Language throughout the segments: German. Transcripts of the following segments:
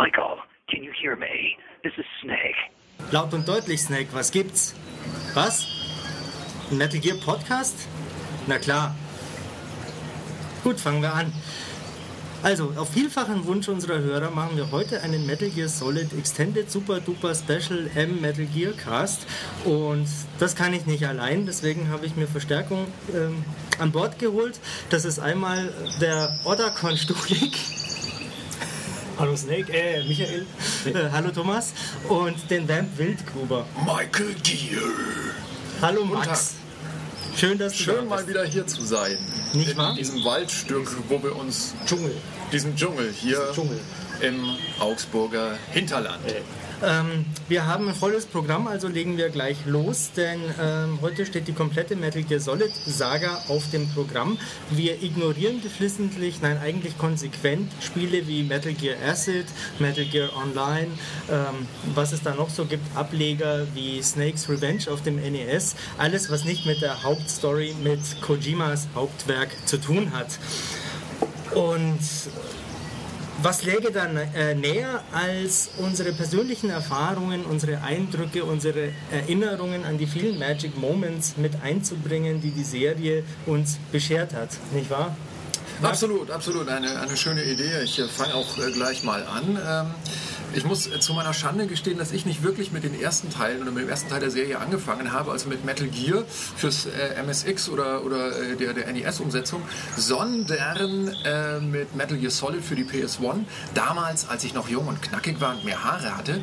Michael, can you hear me? This is Snake. Laut und deutlich, Snake, was gibt's? Was? Ein Metal Gear Podcast? Na klar. Gut, fangen wir an. Also, auf vielfachen Wunsch unserer Hörer machen wir heute einen Metal Gear Solid Extended Super Duper Special M Metal Gear Cast. Und das kann ich nicht allein, deswegen habe ich mir Verstärkung ähm, an Bord geholt. Das ist einmal der Otacon Stulik. Hallo Snake, äh, Michael. Äh, hallo Thomas. Und den Vamp Wildgruber. Michael Gier. Hallo Max. Schön, dass du da Schön mal bist. wieder hier zu sein. Nicht in wahr? diesem Waldstück, wo wir uns, Dschungel. diesem Dschungel hier Dschungel. im Augsburger Hinterland. Äh, Ähm, wir haben ein volles Programm, also legen wir gleich los, denn ähm, heute steht die komplette Metal Gear Solid Saga auf dem Programm. Wir ignorieren geflissentlich, nein eigentlich konsequent Spiele wie Metal Gear Acid, Metal Gear Online, ähm, was es da noch so gibt, Ableger wie Snake's Revenge auf dem NES, alles was nicht mit der Hauptstory, mit Kojimas Hauptwerk zu tun hat. Und was läge dann äh, näher, als unsere persönlichen Erfahrungen, unsere Eindrücke, unsere Erinnerungen an die vielen Magic Moments mit einzubringen, die die Serie uns beschert hat, nicht wahr? Absolut, absolut. Eine, eine schöne Idee. Ich äh, fange auch äh, gleich mal an. Ähm, ich muss äh, zu meiner Schande gestehen, dass ich nicht wirklich mit den ersten Teilen oder mit dem ersten Teil der Serie angefangen habe, also mit Metal Gear fürs äh, MSX oder, oder äh, der, der NES-Umsetzung, sondern äh, mit Metal Gear Solid für die PS1. Damals, als ich noch jung und knackig war und mehr Haare hatte,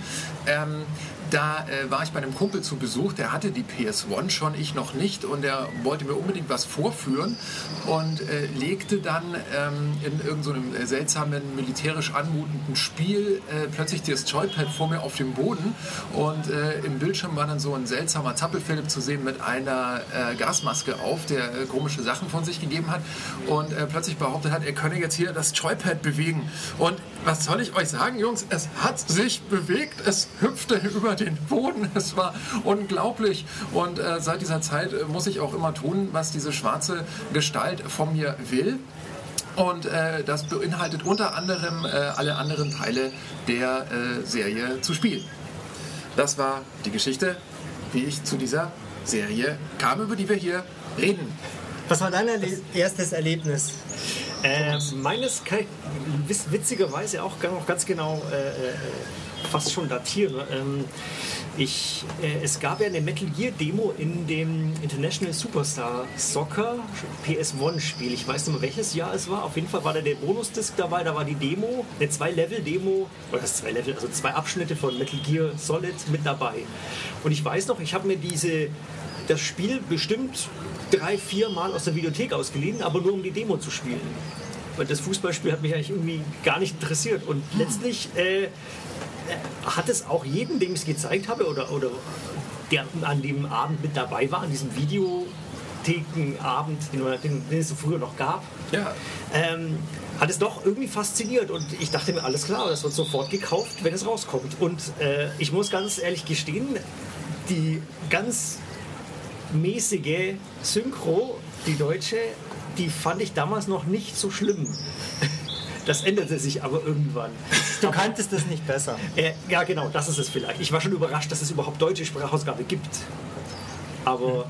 ähm, da äh, war ich bei einem Kumpel zu Besuch, der hatte die PS1 schon, ich noch nicht und der wollte mir unbedingt was vorführen und äh, legte dann ähm, in irgendeinem so seltsamen, militärisch anmutenden Spiel äh, plötzlich das Joypad vor mir auf dem Boden und äh, im Bildschirm war dann so ein seltsamer Zappelphilipp zu sehen mit einer äh, Gasmaske auf, der äh, komische Sachen von sich gegeben hat und äh, plötzlich behauptet hat, er könne jetzt hier das Joypad bewegen und was soll ich euch sagen, Jungs? Es hat sich bewegt. Es hüpfte über den Boden. Es war unglaublich. Und äh, seit dieser Zeit äh, muss ich auch immer tun, was diese schwarze Gestalt von mir will. Und äh, das beinhaltet unter anderem äh, alle anderen Teile der äh, Serie zu spielen. Das war die Geschichte, wie ich zu dieser Serie kam, über die wir hier reden. Was war dein Erle erstes Erlebnis? äh, meines kann ich witzigerweise auch ganz genau äh, äh, fast schon datieren. Ähm, ich, äh, es gab ja eine Metal Gear Demo in dem International Superstar Soccer PS1 Spiel. Ich weiß nicht mehr welches Jahr es war. Auf jeden Fall war da der Bonusdisk dabei. Da war die Demo, eine zwei Level Demo oder zwei Level, also zwei Abschnitte von Metal Gear Solid mit dabei. Und ich weiß noch, ich habe mir diese das Spiel bestimmt drei, vier Mal aus der Videothek ausgeliehen, aber nur um die Demo zu spielen. Weil das Fußballspiel hat mich eigentlich irgendwie gar nicht interessiert. Und letztlich äh, hat es auch jeden, dem ich es gezeigt habe oder, oder der an dem Abend mit dabei war, an diesem Videothekenabend, den, den, den es so früher noch gab, Ja, ähm, hat es doch irgendwie fasziniert und ich dachte mir, alles klar, das wird sofort gekauft, wenn es rauskommt. Und äh, ich muss ganz ehrlich gestehen, die ganz mäßige Synchro, die deutsche, die fand ich damals noch nicht so schlimm. Das änderte sich aber irgendwann. Du kanntest es nicht besser. Äh, ja, genau, das ist es vielleicht. Ich war schon überrascht, dass es überhaupt deutsche Sprachausgabe gibt. Aber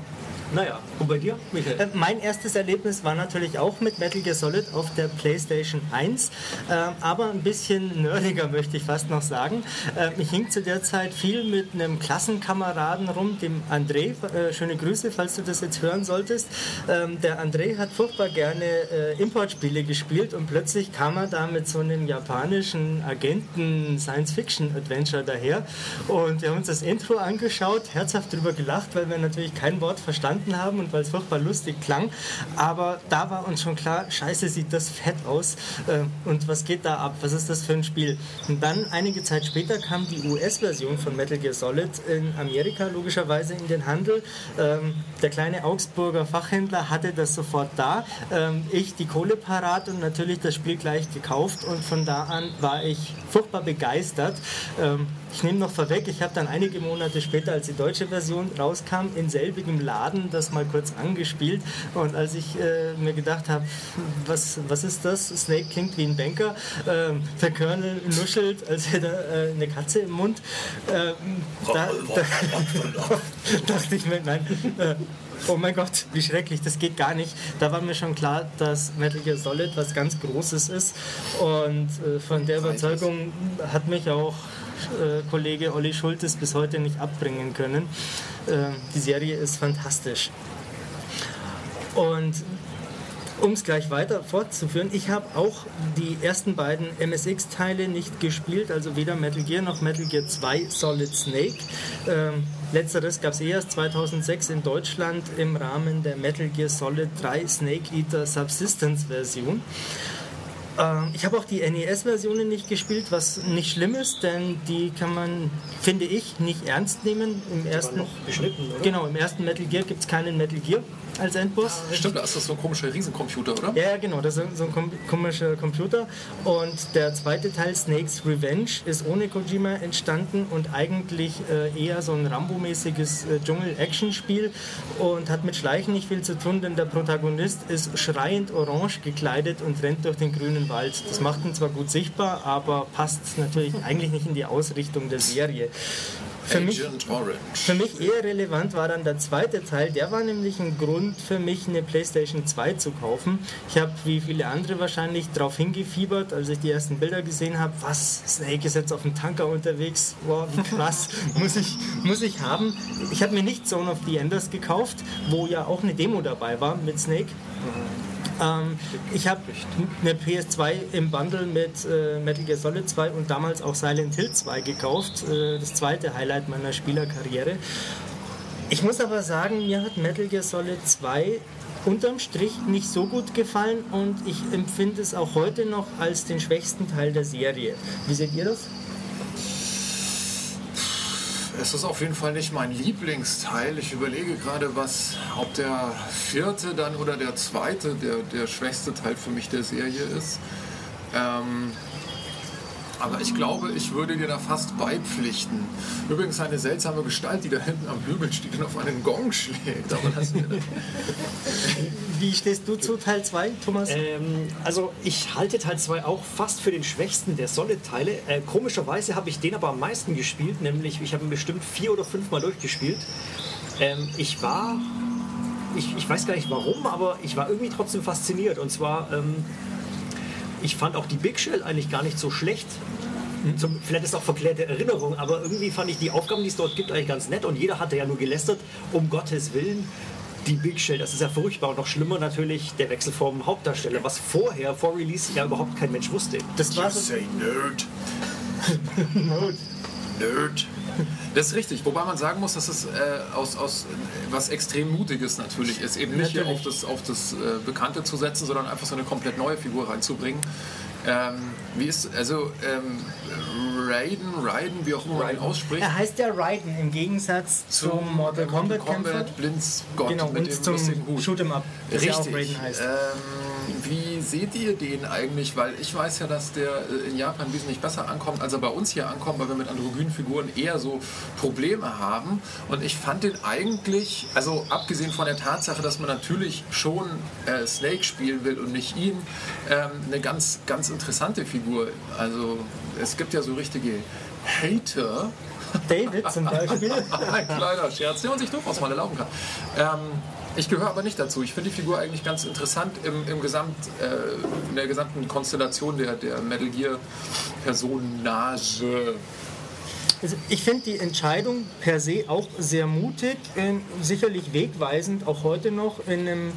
naja, und bei dir, Michael? Äh, Mein erstes Erlebnis war natürlich auch mit Metal Gear Solid auf der PlayStation 1, äh, aber ein bisschen nerdiger möchte ich fast noch sagen. Äh, ich hing zu der Zeit viel mit einem Klassenkameraden rum, dem André. Äh, schöne Grüße, falls du das jetzt hören solltest. Ähm, der André hat furchtbar gerne äh, Importspiele gespielt und plötzlich kam er da mit so einem japanischen Agenten-Science-Fiction-Adventure daher und wir haben uns das Intro angeschaut, herzhaft drüber gelacht, weil wir natürlich kein Wort verstanden haben und weil es furchtbar lustig klang. Aber da war uns schon klar, scheiße, sieht das fett aus. Äh, Und was geht da ab? Was ist das für ein Spiel? Und dann, einige Zeit später, kam die US-Version von Metal Gear Solid in Amerika logischerweise in den Handel. Ähm, Der kleine Augsburger Fachhändler hatte das sofort da. Ähm, Ich die Kohle parat und natürlich das Spiel gleich gekauft. Und von da an war ich furchtbar begeistert. Ähm, ich nehme noch vorweg, ich habe dann einige Monate später, als die deutsche Version rauskam, in selbigem Laden das mal kurz angespielt. Und als ich äh, mir gedacht habe, was, was ist das? Snake klingt wie ein Banker. Ähm, der Colonel nuschelt, als hätte er äh, eine Katze im Mund. Ähm, da, da dachte ich mir, nein. Äh, Oh mein Gott, wie schrecklich, das geht gar nicht. Da war mir schon klar, dass Metal Gear Solid was ganz Großes ist. Und äh, von der Überzeugung hat mich auch äh, Kollege Olli Schultes bis heute nicht abbringen können. Äh, die Serie ist fantastisch. Und um es gleich weiter fortzuführen, ich habe auch die ersten beiden MSX-Teile nicht gespielt, also weder Metal Gear noch Metal Gear 2 Solid Snake. Ähm, letzteres gab es erst 2006 in Deutschland im Rahmen der Metal Gear Solid 3 Snake Eater Subsistence Version. Ähm, ich habe auch die NES-Versionen nicht gespielt, was nicht schlimm ist, denn die kann man, finde ich, nicht ernst nehmen. Im ersten, noch beschnitten, oder? Genau, im ersten Metal Gear gibt es keinen Metal Gear als Endboss. Stimmt, da ist das so ein komischer Riesencomputer, oder? Ja, genau, das ist so ein kom komischer Computer. Und der zweite Teil, Snake's Revenge, ist ohne Kojima entstanden und eigentlich äh, eher so ein Rambo-mäßiges äh, Dschungel-Action-Spiel und hat mit Schleichen nicht viel zu tun, denn der Protagonist ist schreiend orange gekleidet und rennt durch den grünen Wald. Das macht ihn zwar gut sichtbar, aber passt natürlich eigentlich nicht in die Ausrichtung der Serie. Für mich, für mich eher relevant war dann der zweite Teil. Der war nämlich ein Grund für mich, eine PlayStation 2 zu kaufen. Ich habe, wie viele andere wahrscheinlich, darauf hingefiebert, als ich die ersten Bilder gesehen habe. Was? Snake ist jetzt auf dem Tanker unterwegs. Wow, wie krass. muss, ich, muss ich haben. Ich habe mir nicht Zone of the Enders gekauft, wo ja auch eine Demo dabei war mit Snake. Ähm, ich habe eine PS2 im Bundle mit äh, Metal Gear Solid 2 und damals auch Silent Hill 2 gekauft. Äh, das zweite Highlight meiner Spielerkarriere. Ich muss aber sagen, mir hat Metal Gear Solid 2 unterm Strich nicht so gut gefallen und ich empfinde es auch heute noch als den schwächsten Teil der Serie. Wie seht ihr das? Es ist auf jeden Fall nicht mein Lieblingsteil. Ich überlege gerade, was, ob der vierte dann oder der zweite der, der schwächste Teil für mich der Serie ist. Ähm, aber ich glaube, ich würde dir da fast beipflichten. Übrigens eine seltsame Gestalt, die da hinten am Hügel steht und auf einen Gong schlägt. Aber lassen wir das. Wie stehst du zu Teil 2, Thomas? Ähm, also ich halte Teil 2 auch fast für den schwächsten der Solid-Teile. Äh, komischerweise habe ich den aber am meisten gespielt, nämlich ich habe ihn bestimmt vier oder fünf Mal durchgespielt. Ähm, ich war, ich, ich weiß gar nicht warum, aber ich war irgendwie trotzdem fasziniert. Und zwar, ähm, ich fand auch die Big Shell eigentlich gar nicht so schlecht. Zum, vielleicht ist auch verklärte Erinnerung, aber irgendwie fand ich die Aufgaben, die es dort gibt, eigentlich ganz nett. Und jeder hatte ja nur gelästert, um Gottes Willen. Die Big Shell, das ist ja furchtbar. Und noch schlimmer natürlich der Wechsel vom Hauptdarsteller, was vorher, vor Release, ja überhaupt kein Mensch wusste. Das war so, say nerd. Nerd. Das ist richtig, wobei man sagen muss, dass es äh, aus, aus was extrem Mutiges natürlich ist, eben nicht hier auf Natürlich. das, auf das äh, Bekannte zu setzen, sondern einfach so eine komplett neue Figur reinzubringen. Ähm, wie ist, also ähm, Raiden, Raiden, wie auch immer man ihn ausspricht, er heißt ja Raiden im Gegensatz zum, Mortal Kombat, Kämpfer. Blindsgott Genau, mit dem zum lustigen Hut. Shoot'em Up, das ja auch Richtig. Raiden heißt. Ähm, wie seht ihr den eigentlich? Weil ich weiß ja, dass der äh, in Japan wesentlich besser ankommt, als er bei uns hier ankommt, weil wir mit androgynen Figuren eher so Probleme haben. Und ich fand den eigentlich, also abgesehen von der Tatsache, dass man natürlich schon äh, Snake spielen will und nicht ihn, ähm, eine ganz, ganz interessante Figur. Also es gibt ja so richtige Hater, David zum Beispiel. ein kleiner Scherz, der man sich durchaus mal erlauben kann. Ähm, ich gehöre aber nicht dazu. Ich finde die Figur eigentlich ganz interessant im, im Gesamt, äh, in der gesamten Konstellation der, der Metal Gear Personage. Also ich finde die Entscheidung per se auch sehr mutig, ähm, sicherlich wegweisend, auch heute noch in einem,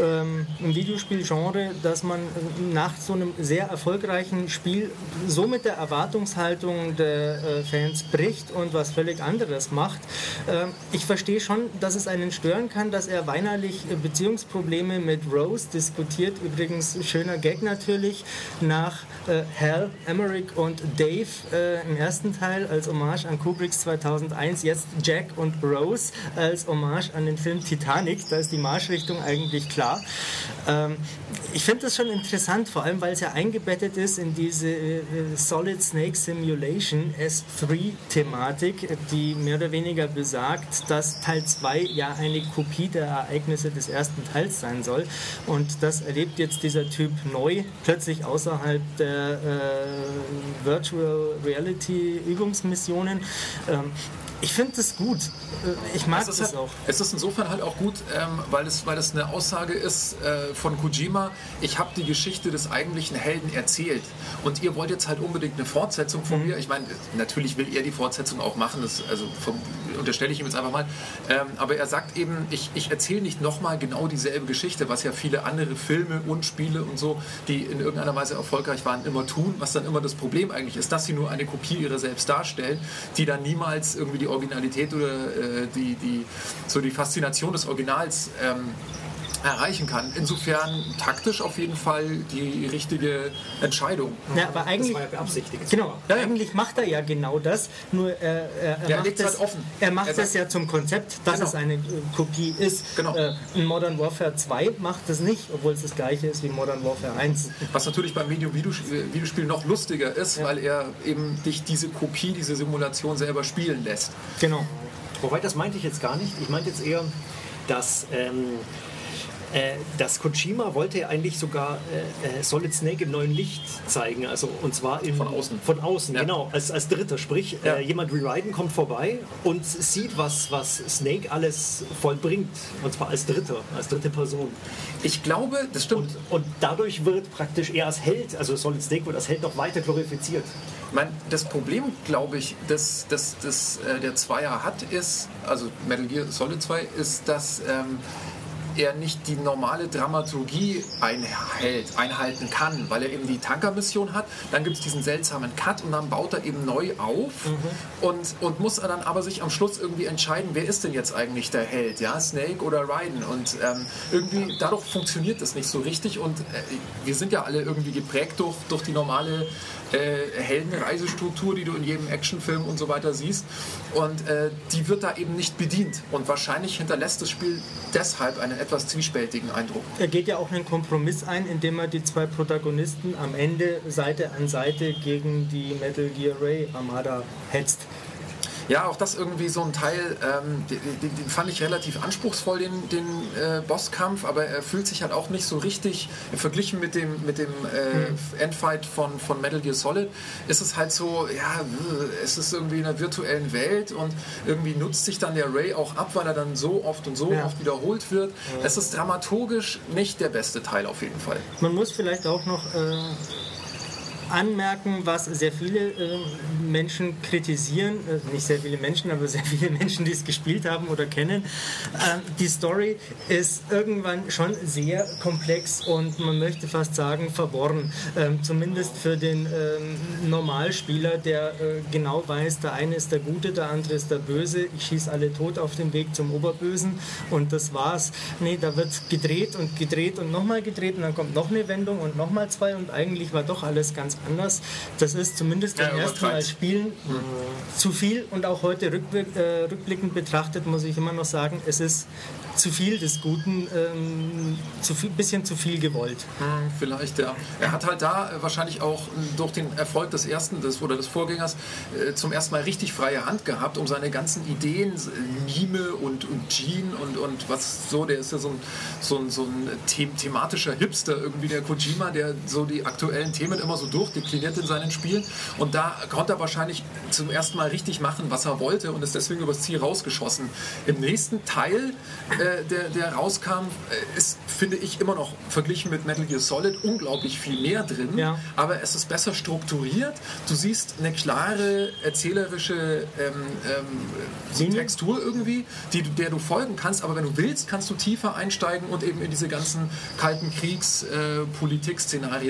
ähm, Videospielgenre, dass man äh, nach so einem sehr erfolgreichen Spiel so mit der Erwartungshaltung der äh, Fans bricht und was völlig anderes macht. Ähm, ich verstehe schon, dass es einen stören kann, dass er weinerlich äh, Beziehungsprobleme mit Rose diskutiert. Übrigens, schöner Gag natürlich, nach äh, Hal, Emmerich und Dave äh, im ersten Teil als Hommage an Kubricks 2001, jetzt Jack und Rose als Hommage an den Film Titanic. Da ist die Marschrichtung eigentlich klar. Ähm, ich finde das schon interessant, vor allem weil es ja eingebettet ist in diese äh, Solid Snake Simulation S3-Thematik, die mehr oder weniger besagt, dass Teil 2 ja eine Kopie der Ereignisse des ersten Teils sein soll. Und das erlebt jetzt dieser Typ neu, plötzlich außerhalb der äh, Virtual Reality Übungsmissionen. Ähm, ich finde das gut. Äh, ich mag es das halt, auch. Es ist insofern halt auch gut, ähm, weil, es, weil es eine Aussage ist äh, von Kojima, ich habe die Geschichte des eigentlichen Helden erzählt und ihr wollt jetzt halt unbedingt eine Fortsetzung von Mhm. mir. Ich meine, natürlich will er die Fortsetzung auch machen, das, also vom, unterstelle ich ihm jetzt einfach mal. Ähm, aber er sagt eben, ich, ich erzähle nicht nochmal genau dieselbe Geschichte, was ja viele andere Filme und Spiele und so, die in irgendeiner Weise erfolgreich waren, immer tun, was dann immer das Problem eigentlich ist, dass sie nur eine Kopie ihrer selbst darstellen, die dann niemals irgendwie die Originalität oder äh, die, die, so die Faszination des Originals ähm, erreichen kann. Insofern taktisch auf jeden Fall die richtige Entscheidung. Ja, aber Das eigentlich, war ja beabsichtigt. genau, Ja, ja. eigentlich macht er ja genau das, nur er, er, er er macht, es, halt offen. er macht Er es ja zum Konzept, dass Genau. es eine äh, Kopie ist. Genau. Äh, in Modern Warfare 2 macht es nicht, obwohl es das gleiche ist wie Modern Warfare 1. Was natürlich beim Medium Videospiel Videospiel noch lustiger ist, weil er eben dich diese Kopie, diese Simulation selber spielen lässt. Genau. Wobei, das meinte ich jetzt gar nicht. Ich meinte jetzt eher, dass, ähm, äh, dass Kojima wollte ja eigentlich sogar äh, äh, Solid Snake im neuen Licht zeigen. Also, und zwar in, Von außen. Von außen, Ja. genau. Als, als Dritter. Sprich, Ja. äh, jemand rewriten kommt vorbei und sieht, was, was Snake alles vollbringt. Und zwar als Dritter, als dritte Person. Ich glaube, das stimmt. Und, und dadurch wird praktisch er als Held, also Solid Snake wird als Held noch weiter glorifiziert. Ich meine, das Problem, glaube ich, das, das, das äh, der Zweier hat, ist, also Metal Gear Solid 2, ist, dass ähm, er nicht die normale Dramaturgie einhält, einhalten kann, weil er eben die Tankermission hat. Dann gibt es diesen seltsamen Cut und dann baut er eben neu auf und, und muss er dann aber sich am Schluss irgendwie entscheiden, wer ist denn jetzt eigentlich der Held, ja, Snake oder Raiden? Und ähm, irgendwie dadurch funktioniert das nicht so richtig und äh, wir sind ja alle irgendwie geprägt durch, durch die normale äh, Heldenreisestruktur, die du in jedem Actionfilm und so weiter siehst. Und äh, die wird da eben nicht bedient. Und wahrscheinlich hinterlässt das Spiel deshalb einen etwas zwiespältigen Eindruck. Er geht ja auch einen Kompromiss ein, indem er die zwei Protagonisten am Ende Seite an Seite gegen die Metal Gear Ray Armada hetzt. Ja, auch das irgendwie so ein Teil, ähm, den, den, den fand ich relativ anspruchsvoll, den, den äh, Bosskampf, aber er fühlt sich halt auch nicht so richtig, verglichen mit dem, mit dem äh, Endfight von, von Metal Gear Solid, ist es halt so, ja, es ist irgendwie in einer virtuellen Welt und irgendwie nutzt sich dann der Ray auch ab, weil er dann so oft und so Ja. oft wiederholt wird. Es ist dramaturgisch nicht der beste Teil auf jeden Fall. Man muss vielleicht auch noch äh, anmerken, was sehr viele äh, Menschen kritisieren, äh, nicht sehr viele Menschen, aber sehr viele Menschen, die es gespielt haben oder kennen. Äh, die Story ist irgendwann schon sehr komplex und man möchte fast sagen verworren. Ähm, zumindest für den ähm, Normalspieler, der äh, genau weiß, der eine ist der Gute, der andere ist der Böse. Ich schieße alle tot auf dem Weg zum Oberbösen und das war's. Nee, da wird gedreht und gedreht und nochmal gedreht und dann kommt noch eine Wendung und nochmal zwei und eigentlich war doch alles ganz anders. Das ist zumindest Ja, beim ersten Mal. Spielen zu viel und auch heute äh, rückblickend betrachtet muss ich immer noch sagen, es ist zu viel des Guten, ähm, zu viel, bisschen zu viel gewollt. Vielleicht, ja. Er hat halt da äh, wahrscheinlich auch äh, durch den Erfolg des ersten des, oder des Vorgängers äh, zum ersten Mal richtig freie Hand gehabt, um seine ganzen Ideen, äh, Mime und, und Gene und, und was so, der ist ja so ein, so ein, so ein the thematischer Hipster, irgendwie der Kojima, der so die aktuellen Themen immer so durchdekliniert in seinen Spielen. Und da konnte er wahrscheinlich zum ersten Mal richtig machen, was er wollte und ist deswegen übers Ziel rausgeschossen. Im nächsten Teil, äh, der, der rauskam, äh, ist, finde ich, immer noch verglichen mit Metal Gear Solid unglaublich viel mehr drin. Ja. Aber es ist besser strukturiert. Du siehst eine klare erzählerische ähm, ähm? Textur irgendwie, die, der du folgen kannst. Aber wenn du willst, kannst du tiefer einsteigen und eben in diese ganzen kalten Kriegs-, äh,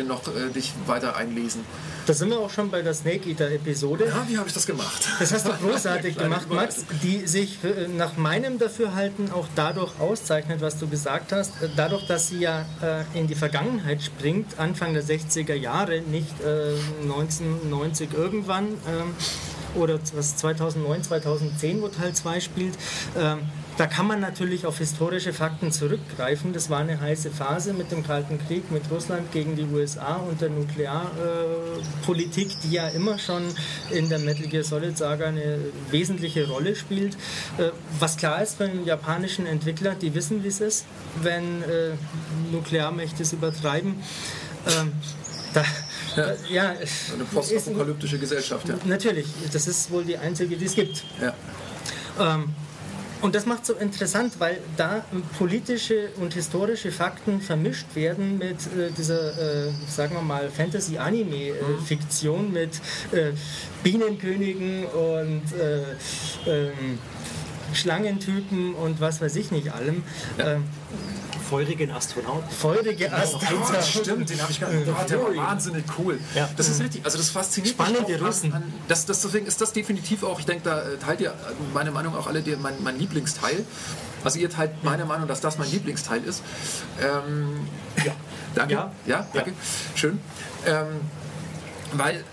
noch äh, dich weiter einlesen. Da sind wir auch schon bei der Snake Eater-Episode. Ja, wie habe ich das gemacht? Das hast du großartig gemacht, Max, die sich äh, nach meinem Dafürhalten auch dadurch auszeichnet, was du gesagt hast, äh, dadurch, dass sie ja äh, in die Vergangenheit springt, Anfang der 60er Jahre, nicht äh, 1990 irgendwann. ähm, oder was 2009, 2010, wo Teil 2 spielt. Ähm, da kann man natürlich auf historische Fakten zurückgreifen. Das war eine heiße Phase mit dem Kalten Krieg, mit Russland gegen die USA und der Nuklearpolitik, äh, die ja immer schon in der Metal Gear Solid Saga eine wesentliche Rolle spielt. Äh, was klar ist für einen japanischen Entwickler, die wissen, wie es ist, wenn äh, Nuklearmächte es übertreiben. Ähm, da, ja. ja. eine postapokalyptische Gesellschaft, ja. Natürlich, das ist wohl die einzige, die es gibt. Ja. Ähm, und das macht so interessant, weil da politische und historische Fakten vermischt werden mit äh, dieser, äh, sagen wir mal, Fantasy-Anime-Fiktion mhm. mit äh, Bienenkönigen und äh, ähm, Schlangentypen und was weiß ich nicht allem. Ja. Feurigen Astronauten. Feurige Astronauten. Oh, stimmt, den habe ich gar nicht. Oh, der war wahnsinnig cool. Ja. Das ist richtig, also das fasziniert Spannende mich. Russen. An, das, das, deswegen ist das definitiv auch, ich denke, da äh, teilt ihr meine Meinung auch alle, die, mein, mein Lieblingsteil. Also ihr teilt meine Meinung, dass das mein Lieblingsteil ist. Ähm, ja. Danke. Ja, ja danke. Ja. Schön. Ähm, weil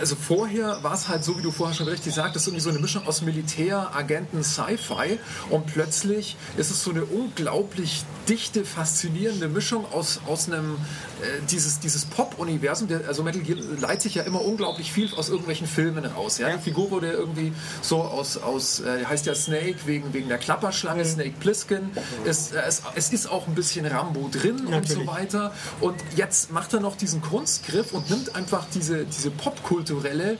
also vorher war es halt so, wie du vorher schon richtig sagtest, irgendwie so eine Mischung aus Militär, Agenten, Sci-Fi und plötzlich ist es so eine unglaublich dichte, faszinierende Mischung aus, aus einem, äh, dieses, dieses Pop-Universum, also Metal Gear leitet sich ja immer unglaublich viel aus irgendwelchen Filmen raus. Ja? Die Figur wurde irgendwie so aus, aus äh, heißt ja Snake wegen, wegen der Klapperschlange, mhm. Snake Plissken. Es, äh, es, es ist auch ein bisschen Rambo drin Natürlich. und so weiter. Und jetzt macht er noch diesen Kunstgriff und nimmt einfach diese, diese popkulturelle,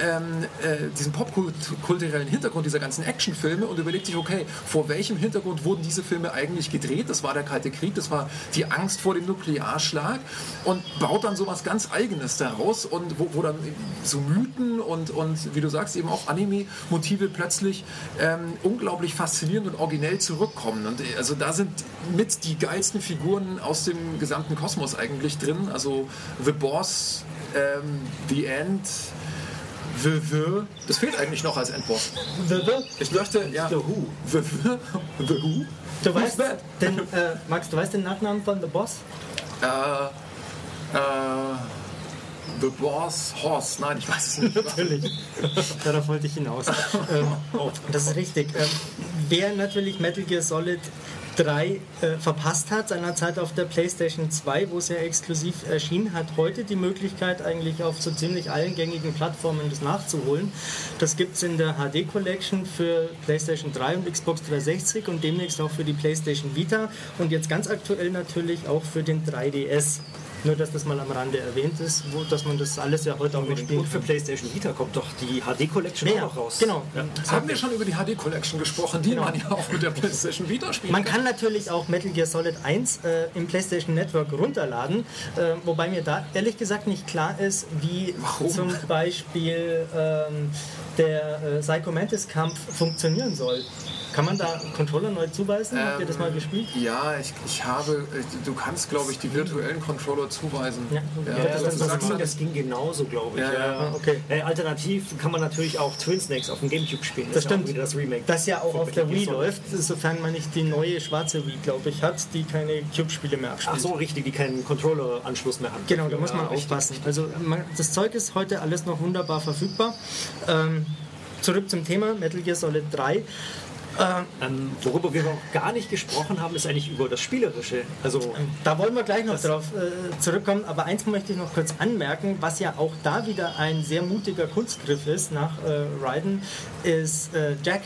ähm, äh, diesen popkulturellen Hintergrund dieser ganzen Actionfilme und überlegt sich, okay, vor welchem Hintergrund wurden diese Filme eigentlich gedreht? Das war der Kalte Krieg, das war die Angst vor dem Nuklearschlag und baut dann sowas ganz Eigenes daraus und wo, wo dann so Mythen und, und wie du sagst eben auch Anime-Motive plötzlich ähm, unglaublich faszinierend und originell zurückkommen. Und also da sind mit die geilsten Figuren aus dem gesamten Kosmos eigentlich drin. Also The Boss, ähm, The End, The The. Das fehlt eigentlich noch als Endboss. The The? Ich möchte, ja. The Who. The The. The Who. Du weißt, den, äh, Max, du weißt den Nachnamen von The Boss? Äh, äh, The Boss Horse. Nein, ich weiß es nicht. natürlich. Darauf wollte ich hinaus. ähm, oh, das ist richtig. Ähm, wer natürlich Metal Gear Solid 3 äh, verpasst hat, seinerzeit auf der PlayStation 2, wo es ja exklusiv erschien, hat heute die Möglichkeit, eigentlich auf so ziemlich allen gängigen Plattformen das nachzuholen. Das gibt es in der HD Collection für PlayStation 3 und Xbox 360 und demnächst auch für die PlayStation Vita und jetzt ganz aktuell natürlich auch für den 3DS. Nur, dass das mal am Rande erwähnt ist, wo, dass man das alles ja heute auch noch spielt. Und für PlayStation Vita kommt doch die HD Collection ja, auch noch raus. Genau. Ja. Haben wir schon über die HD Collection gesprochen, die genau. man ja auch mit der PlayStation Vita spielt. Man kann natürlich auch Metal Gear Solid 1 äh, im PlayStation Network runterladen, äh, wobei mir da ehrlich gesagt nicht klar ist, wie Warum? zum Beispiel ähm, der äh, Psycho Mantis Kampf funktionieren soll. Kann man da Controller neu zuweisen? Habt ihr das mal ähm, gespielt? Ja, ich, ich habe, du kannst glaube ich die virtuellen Controller zuweisen. Ja, ja, ja das, das, ging, das, ging, genauso, glaube ich. Ja, ja. Okay. Äh, alternativ kann man natürlich auch Twin Snakes auf dem Gamecube spielen. Das, das stimmt. das Remake. Das ja auch auf der Wii läuft, sofern man nicht die neue schwarze Wii, glaube ich, hat, die keine Cube-Spiele mehr abspielt. Ach so, richtig, die keinen Controller-Anschluss mehr hat. Genau, da muss man aufpassen. Richtig. Also man, das Zeug ist heute alles noch wunderbar verfügbar. Ähm, zurück zum Thema Metal Gear Solid 3. Ähm, worüber wir noch gar nicht gesprochen haben, ist eigentlich über das Spielerische. Also, ähm, da wollen wir gleich noch drauf äh, zurückkommen, aber eins möchte ich noch kurz anmerken, was ja auch da wieder ein sehr mutiger Kunstgriff ist nach äh, Raiden, ist äh, Jack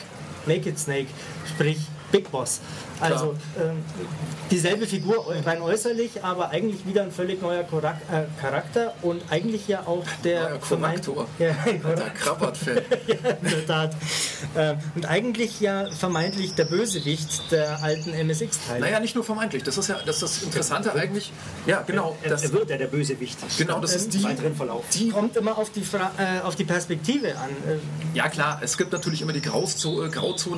Naked Snake, sprich Big Boss. Also ähm, dieselbe Figur rein äußerlich, aber eigentlich wieder ein völlig neuer äh, Charakter und eigentlich ja auch der vermeint, ja, der Krabbert-Fan. ja, in der Tat. Ähm, und eigentlich ja vermeintlich der Bösewicht der alten MSX-Teile. Naja, nicht nur vermeintlich. Das ist ja das, ist das Interessante eigentlich. Ja, genau. Er, er wird ja der Bösewicht. Genau, das ist die. Verlauf. Die kommt immer auf die, Fra äh, auf die Perspektive an. Ja klar, es gibt natürlich immer die Grauzonen.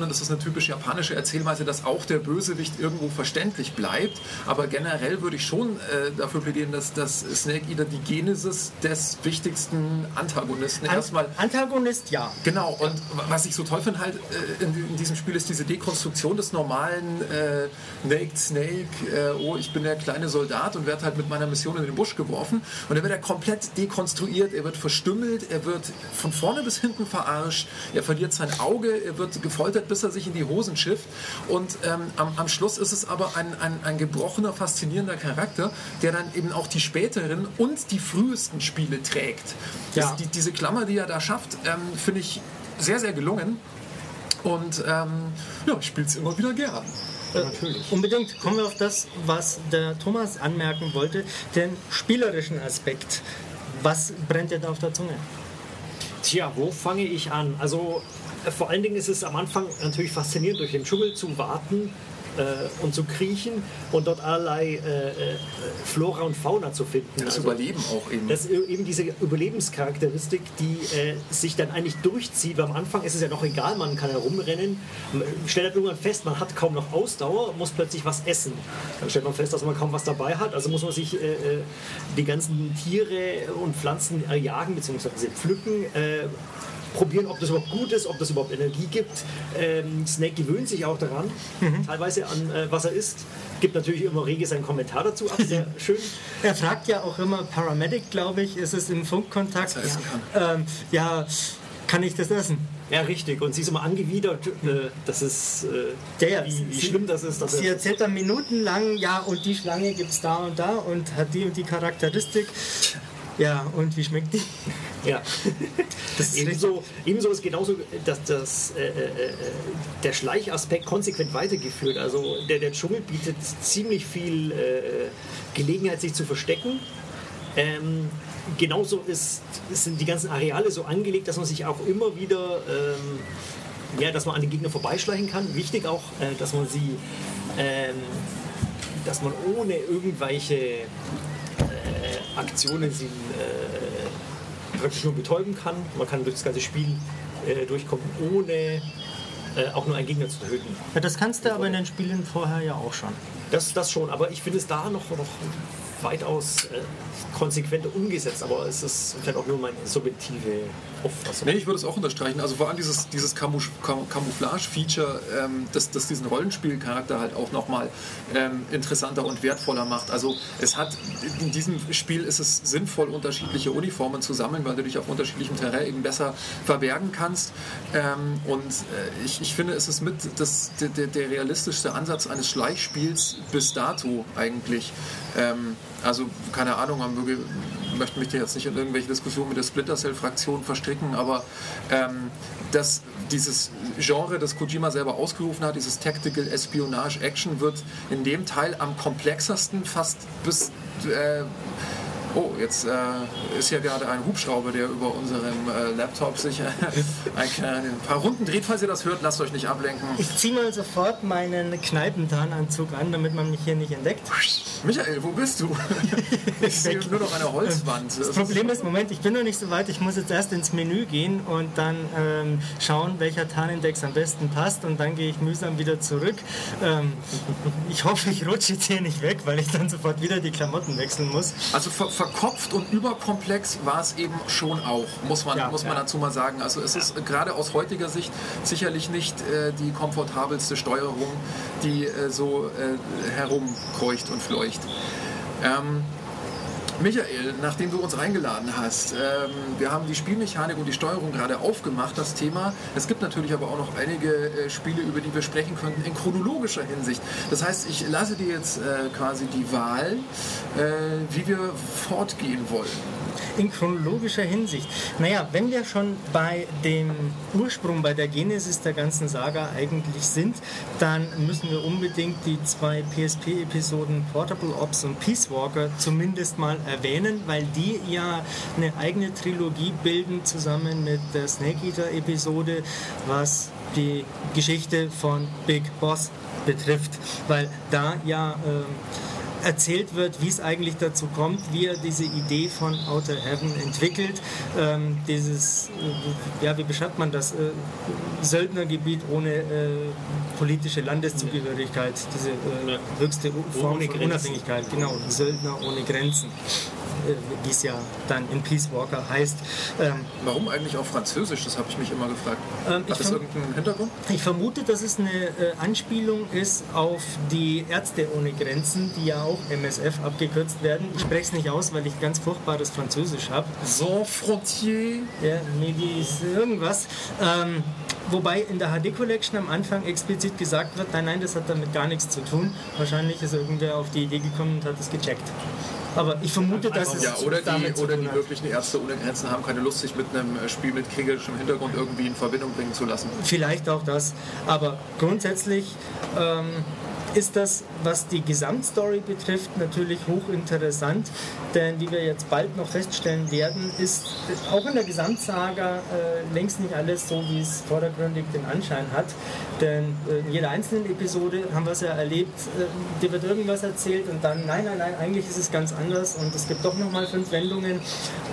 Das ist eine typisch japanische Erzählung Spielweise, dass auch der Bösewicht irgendwo verständlich bleibt. Aber generell würde ich schon äh, dafür plädieren, dass, dass Snake Eater die Genesis des wichtigsten Antagonisten An erstmal Antagonist, ja. Genau, und was ich so toll finde halt äh, in, in, diesem Spiel ist diese Dekonstruktion des normalen äh, Naked Snake, äh, oh, ich bin der kleine Soldat und werde halt mit meiner Mission in den Busch geworfen und dann wird er komplett dekonstruiert, er wird verstümmelt, er wird von vorne bis hinten verarscht, er verliert sein Auge, er wird gefoltert, bis er sich in die Hosen schifft und ähm, am, am, Schluss ist es aber ein, ein, ein gebrochener, faszinierender Charakter, der dann eben auch die späteren und die frühesten Spiele trägt. Das, ja. die, diese Klammer, die er da schafft, ähm, finde ich sehr, sehr gelungen. Und ähm, ja, ich spiele es immer wieder gern. Äh, Natürlich. Unbedingt. Kommen wir auf das, was der Thomas anmerken wollte, den spielerischen Aspekt. Was brennt dir da auf der Zunge? Tja, wo fange ich an? Also äh, vor allen Dingen ist es am Anfang natürlich faszinierend, durch den Dschungel zu warten äh, und zu kriechen und dort allerlei äh, äh, Flora und Fauna zu finden. Das also, Überleben auch eben. Das ist eben diese Überlebenscharakteristik, die äh, sich dann eigentlich durchzieht. Am Anfang ist es ja noch egal, man kann herumrennen, man stellt halt irgendwann fest, man hat kaum noch Ausdauer, muss plötzlich was essen. Dann stellt man fest, dass man kaum was dabei hat, also muss man sich äh, die ganzen Tiere und Pflanzen erjagen bzw. pflücken probieren, ob das überhaupt gut ist, ob das überhaupt Energie gibt. Ähm, Snake gewöhnt sich auch daran, mhm. teilweise an äh, was er isst. Gibt natürlich immer rege seinen Kommentar dazu ab, sehr schön. er fragt ja auch immer Paramedic, glaube ich, ist es im Funkkontakt. Ja, ähm, ja, kann ich das essen? Ja, richtig. Und sie ist immer angewidert, äh, dass es, äh, ja, wie, wie sie, schlimm das ist. sie erzählt dann minutenlang, ja, und die Schlange gibt es da und da und hat die und die Charakteristik. Ja, und wie schmeckt die? Ja. Das ebenso, ebenso ist genauso dass das, äh, äh, äh, der Schleichaspekt konsequent weitergeführt. Also der, der Dschungel bietet ziemlich viel äh, Gelegenheit, sich zu verstecken. Ähm, genauso ist, sind die ganzen Areale so angelegt, dass man sich auch immer wieder, ähm, ja, dass man an den Gegner vorbeischleichen kann. Wichtig auch, äh, dass man sie, ähm, dass man ohne irgendwelche Aktionen sie praktisch nur betäuben kann. Man kann durch das ganze Spiel äh, durchkommen, ohne äh, auch nur einen Gegner zu töten. Ja, das kannst du aber in den Spielen vorher ja auch schon. Das, das schon, aber ich finde es da noch, noch weitaus äh, konsequenter umgesetzt, aber es ist vielleicht auch nur meine subjektive Auffassung. Nee, ich würde es auch unterstreichen. Also vor allem dieses, dieses Camouflage-Feature, ähm, das, das diesen Rollenspielcharakter halt auch nochmal ähm, interessanter und wertvoller macht. Also es hat, in diesem Spiel ist es sinnvoll, unterschiedliche Uniformen zu sammeln, weil du dich auf unterschiedlichem Terrain eben besser verbergen kannst. Ähm, und äh, ich, ich finde, es ist mit das, der, der realistischste Ansatz eines Schleichspiels bis dato eigentlich. Ähm, also keine Ahnung, wir möchten mich jetzt nicht in irgendwelche Diskussionen mit der Splinter Cell-Fraktion verstricken, aber ähm, dass dieses Genre, das Kojima selber ausgerufen hat, dieses Tactical Espionage Action, wird in dem Teil am komplexersten, fast bis äh, Oh, jetzt äh, ist hier gerade ein Hubschrauber, der über unserem äh, Laptop sich äh, ein, paar Runden dreht. Falls ihr das hört, lasst euch nicht ablenken. Ich ziehe mal sofort meinen Kneipentarnanzug an, damit man mich hier nicht entdeckt. Michael, wo bist du? ich sehe nur noch eine Holzwand. Das, das Problem ist, Moment, ich bin noch nicht so weit. Ich muss jetzt erst ins Menü gehen und dann ähm, schauen, welcher Tarnindex am besten passt und dann gehe ich mühsam wieder zurück. Ähm, ich hoffe, ich rutsche jetzt hier nicht weg, weil ich dann sofort wieder die Klamotten wechseln muss. Also ver verkopft und überkomplex war es eben schon auch, muss man, ja, muss man ja. dazu mal sagen. Also es ist gerade aus heutiger Sicht sicherlich nicht äh, die komfortabelste Steuerung, die äh, so äh, herumkreucht und fleucht. Ähm, Michael, nachdem du uns eingeladen hast, ähm, wir haben die Spielmechanik und die Steuerung gerade aufgemacht, das Thema. Es gibt natürlich aber auch noch einige äh, Spiele, über die wir sprechen könnten, in chronologischer Hinsicht. Das heißt, ich lasse dir jetzt äh, quasi die Wahl, äh, wie wir fortgehen wollen in chronologischer Hinsicht. Naja, wenn wir schon bei dem Ursprung, bei der Genesis der ganzen Saga eigentlich sind, dann müssen wir unbedingt die zwei PSP-Episoden Portable Ops und Peace Walker zumindest mal erwähnen, weil die ja eine eigene Trilogie bilden, zusammen mit der Snake Eater-Episode, was die Geschichte von Big Boss betrifft, weil da ja äh, erzählt wird, wie es eigentlich dazu kommt, wie er diese Idee von Outer Heaven entwickelt. Ähm, dieses, äh, ja, wie beschreibt man das? Äh, Söldnergebiet ohne äh, politische Landeszugehörigkeit, diese äh, höchste Form von. Unabhängigkeit, genau, Söldner ohne Grenzen, wie es ja dann in Peace Walker heißt. Ähm, Warum eigentlich auf Französisch? Das habe ich mich immer gefragt. Ähm, Hat das irgendeinen Hintergrund? Ich vermute, dass es eine äh, Anspielung ist auf die Ärzte ohne Grenzen, die ja auch MSF abgekürzt werden. Ich spreche es nicht aus, weil ich ganz furchtbares Französisch habe. Sans Frontier. Ja, Medis, irgendwas. Ähm, wobei in der HD Collection am Anfang explizit gesagt wird, nein, nein, das hat damit gar nichts zu tun. Wahrscheinlich ist irgendwer auf die Idee gekommen und hat es gecheckt. Aber ich vermute, dass es Ja, oder die, oder die wirklichen Ärzte ohne Grenzen haben keine Lust, sich mit einem äh, Spiel mit kriegerischem Hintergrund irgendwie in Verbindung bringen zu lassen. Vielleicht auch das. Aber grundsätzlich ähm, ist das, was die Gesamtstory betrifft, natürlich hochinteressant. Denn wie wir jetzt bald noch feststellen werden, ist auch in der Gesamtsaga äh, längst nicht alles so, wie es vordergründig den Anschein hat. Denn äh, in jeder einzelnen Episode haben wir es ja erlebt, äh, dir wird irgendwas erzählt und dann, nein, nein, nein, eigentlich ist es ganz anders und es gibt doch nochmal fünf Wendungen.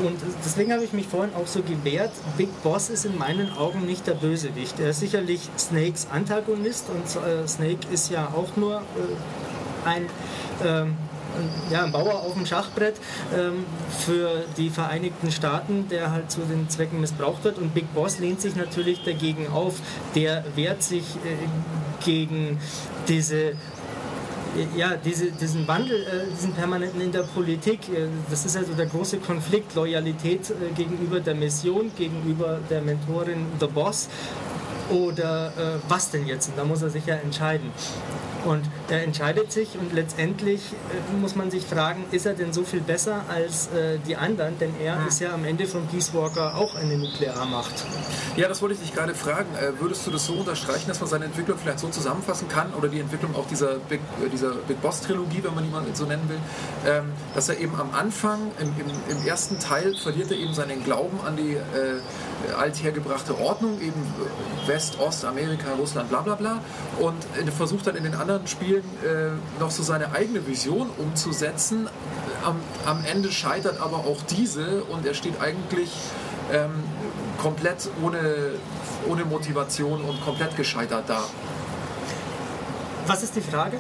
Und deswegen habe ich mich vorhin auch so gewehrt. Big Boss ist in meinen Augen nicht der Bösewicht. Er ist sicherlich Snakes Antagonist und äh, Snake ist ja auch nur äh, ein. Ähm, ja, ein Bauer auf dem Schachbrett ähm, für die Vereinigten Staaten, der halt zu den Zwecken missbraucht wird. Und Big Boss lehnt sich natürlich dagegen auf. Der wehrt sich äh, gegen diese ja, diese, diesen Wandel, äh, diesen permanenten in der Politik, äh, das ist also der große Konflikt, Loyalität äh, gegenüber der Mission, gegenüber der Mentorin The Boss oder äh, was denn jetzt? Und da muss er sich ja entscheiden. Und er entscheidet sich und letztendlich äh, muss man sich fragen, ist er denn so viel besser als äh, die anderen? Denn er ist ja am Ende von Peace Walker auch eine Nuklearmacht. Ja, das wollte ich dich gerade fragen. Äh, würdest du das so unterstreichen, dass man seine Entwicklung vielleicht so zusammenfassen kann oder die Entwicklung auch dieser Big, äh, dieser Big Boss Trilogie, wenn man die mal so nennen will, ähm, dass er eben am Anfang, im, im, im ersten Teil, verliert er eben seinen Glauben an die äh, althergebrachte Ordnung, eben West, Ost, Amerika, Russland, bla bla bla und äh, versucht dann in den anderen Spielen äh, noch so seine eigene Vision umzusetzen. Am, am Ende scheitert aber auch diese und er steht eigentlich ähm, komplett ohne, ohne Motivation und komplett gescheitert da. Was ist die Frage?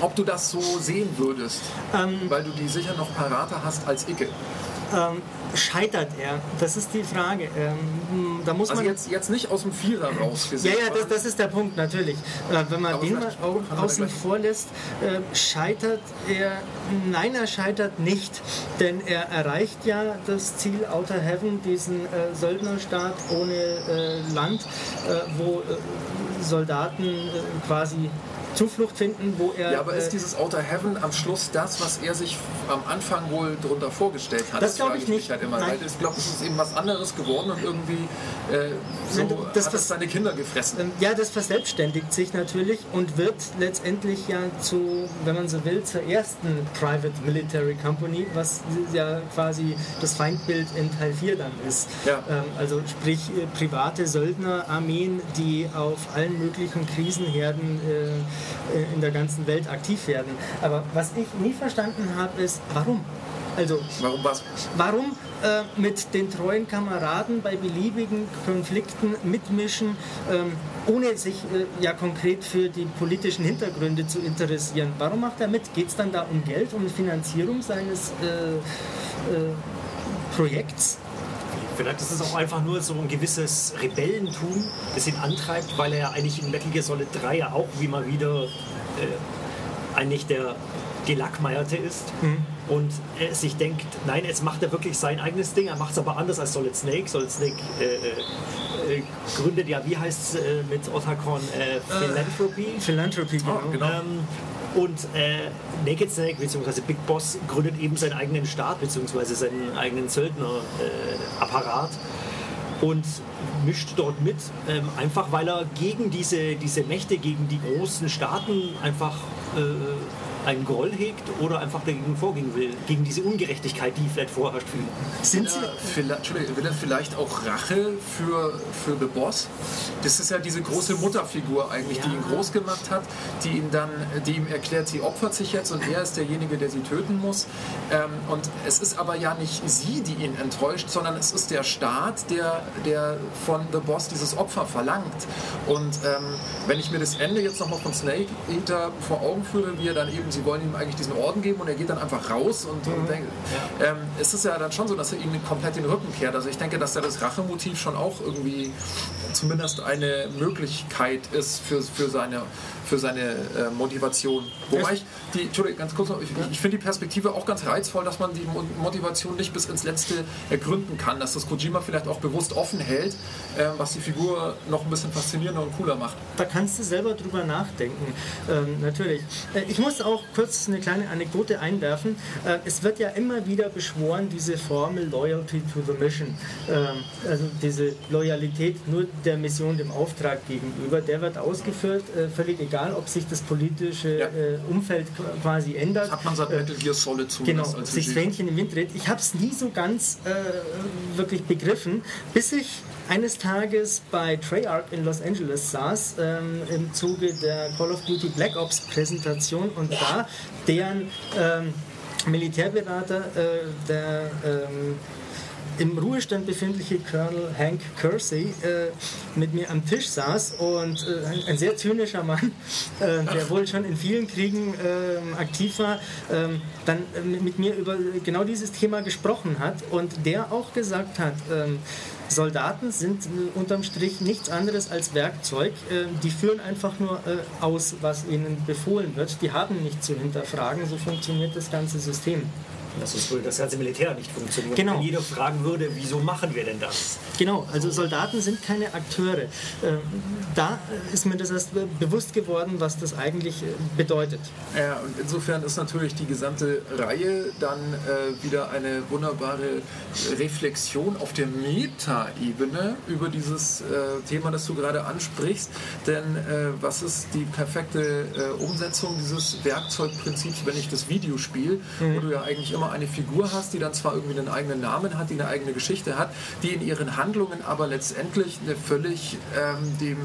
Ob du das so sehen würdest, Ähm, weil du die sicher noch parater hast als Icke. Ähm, scheitert er? Das ist die Frage. Ähm, da muss Also man jetzt, jetzt nicht aus dem Vierer Ja, rausgesehen. ja, das, das ist der Punkt, natürlich. Äh, wenn man Aber den mal außen vor lässt, äh, scheitert er, nein, er scheitert nicht, denn er erreicht ja das Ziel Outer Heaven, diesen äh, Söldnerstaat ohne äh, Land, äh, wo äh, Soldaten quasi Zuflucht finden, wo er... Ja, aber ist äh, dieses Outer Heaven am Schluss das, was er sich am Anfang wohl darunter vorgestellt hat? Das glaub frage ich nicht. Halt immer. Nein. Weil ich glaube, es ist eben was anderes geworden und irgendwie äh, so Nein, das- hat das- es seine Kinder gefressen. Ähm, Ja, das verselbstständigt sich natürlich und wird letztendlich ja zu, wenn man so will, zur ersten Private Military Company, was ja quasi das Feindbild in Teil 4 dann ist. Ja. Ähm, also sprich äh, private Söldnerarmeen, die auf allen möglichen Krisenherden äh, in der ganzen Welt aktiv werden. Aber was ich nie verstanden habe, ist, warum? Also Warum was? Warum äh, mit den treuen Kameraden bei beliebigen Konflikten mitmischen, ähm, ohne sich äh, ja konkret für die politischen Hintergründe zu interessieren? Warum macht er mit? Geht es dann da um Geld, um Finanzierung seines äh, äh, Projekts? Vielleicht ist auch einfach nur so ein gewisses Rebellentum, das ihn antreibt, weil er ja eigentlich in Metal Gear Solid 3 ja auch wie mal wieder äh, eigentlich der Gelackmeierte ist und er sich denkt, nein, jetzt macht er wirklich sein eigenes Ding, er macht es aber anders als Solid Snake. Solid Snake äh, äh, äh, gründet ja, wie heißt es äh, mit Otacon, äh, Philanthropy? Philanthropy, genau. genau. Ähm, und äh, Naked Snake bzw. Big Boss gründet eben seinen eigenen Staat bzw. seinen eigenen Söldnerapparat und mischt dort mit, ähm, einfach weil er gegen diese, diese Mächte, gegen die großen Staaten einfach äh, einen Groll hegt oder einfach dagegen vorgehen will, gegen diese Ungerechtigkeit, die vielleicht vorherrscht. Sind Sie, Vielleicht, will er vielleicht auch Rache für, für The Boss? Das ist ja diese große Mutterfigur eigentlich, die ihn groß gemacht hat, die ihm dann, die ihm erklärt, sie opfert sich jetzt und er ist derjenige, der sie töten muss. Ähm, und es ist aber ja nicht sie, die ihn enttäuscht, sondern es ist der Staat, der, der von The Boss dieses Opfer verlangt. Und ähm, wenn ich mir das Ende jetzt nochmal von Snake Eater vor Augen führe, wie er dann eben, sie wollen ihm eigentlich diesen Orden geben und er geht dann einfach raus und, und denkt, ähm, es ist ja dann schon so, dass er ihnen komplett den Rücken kehrt. Also ich denke, dass da das Rachemotiv schon auch irgendwie zumindest eine Möglichkeit ist für, für seine für seine äh, Motivation. Wobei ich die, Entschuldigung, ganz kurz noch, ich, ich finde die Perspektive auch ganz reizvoll, dass man die Mo- Motivation nicht bis ins Letzte ergründen kann, dass das Kojima vielleicht auch bewusst offen hält, äh, was die Figur noch ein bisschen faszinierender und cooler macht. da kannst du selber drüber nachdenken. Ähm, natürlich. Äh, ich muss auch kurz eine kleine Anekdote einwerfen. Äh, es wird ja immer wieder beschworen, diese Formel Loyalty to the Mission. Ähm, also diese Loyalität nur der Mission, dem Auftrag gegenüber, der wird ausgeführt, äh, völlig egal, ob sich das politische Ja. äh, Umfeld qu- quasi ändert. Hat man seit Äh, Metal Gear Solid Genau, zumindest ob sich das. Fähnchen im Wind dreht. Ich habe es nie so ganz äh, wirklich begriffen, bis ich eines Tages bei Treyarch in Los Angeles saß, ähm, im Zuge der Call of Duty Black Ops Präsentation und da deren ähm, Militärberater, äh, der ähm, im Ruhestand befindliche Colonel Hank Kersey äh, mit mir am Tisch saß und äh, ein, ein sehr zynischer Mann, äh, der wohl schon in vielen Kriegen ähm, aktiv war, ähm, dann äh, mit mir über genau dieses Thema gesprochen hat und der auch gesagt hat, ähm, Soldaten sind äh, unterm Strich nichts anderes als Werkzeug. Äh, die führen einfach nur aus, was ihnen befohlen wird. Die haben nicht zu hinterfragen. So funktioniert das ganze System. Das ist wohl das ganze Militär nicht funktioniert. Genau. Wenn jeder fragen würde, wieso machen wir denn das? Genau, also Soldaten sind keine Akteure. Äh, Da ist mir das erst bewusst geworden, was das eigentlich äh, bedeutet. Ja, und insofern ist natürlich die gesamte Reihe dann äh, wieder eine wunderbare Reflexion auf der Meta-Ebene über dieses äh, Thema, das du gerade ansprichst. Denn äh, was ist die perfekte Umsetzung dieses Werkzeugprinzips, wenn ich das Videospiel, wo du ja eigentlich immer eine Figur hast, die dann zwar irgendwie einen eigenen Namen hat, die eine eigene Geschichte hat, die in ihren Handlungen aber letztendlich eine völlig ähm, dem,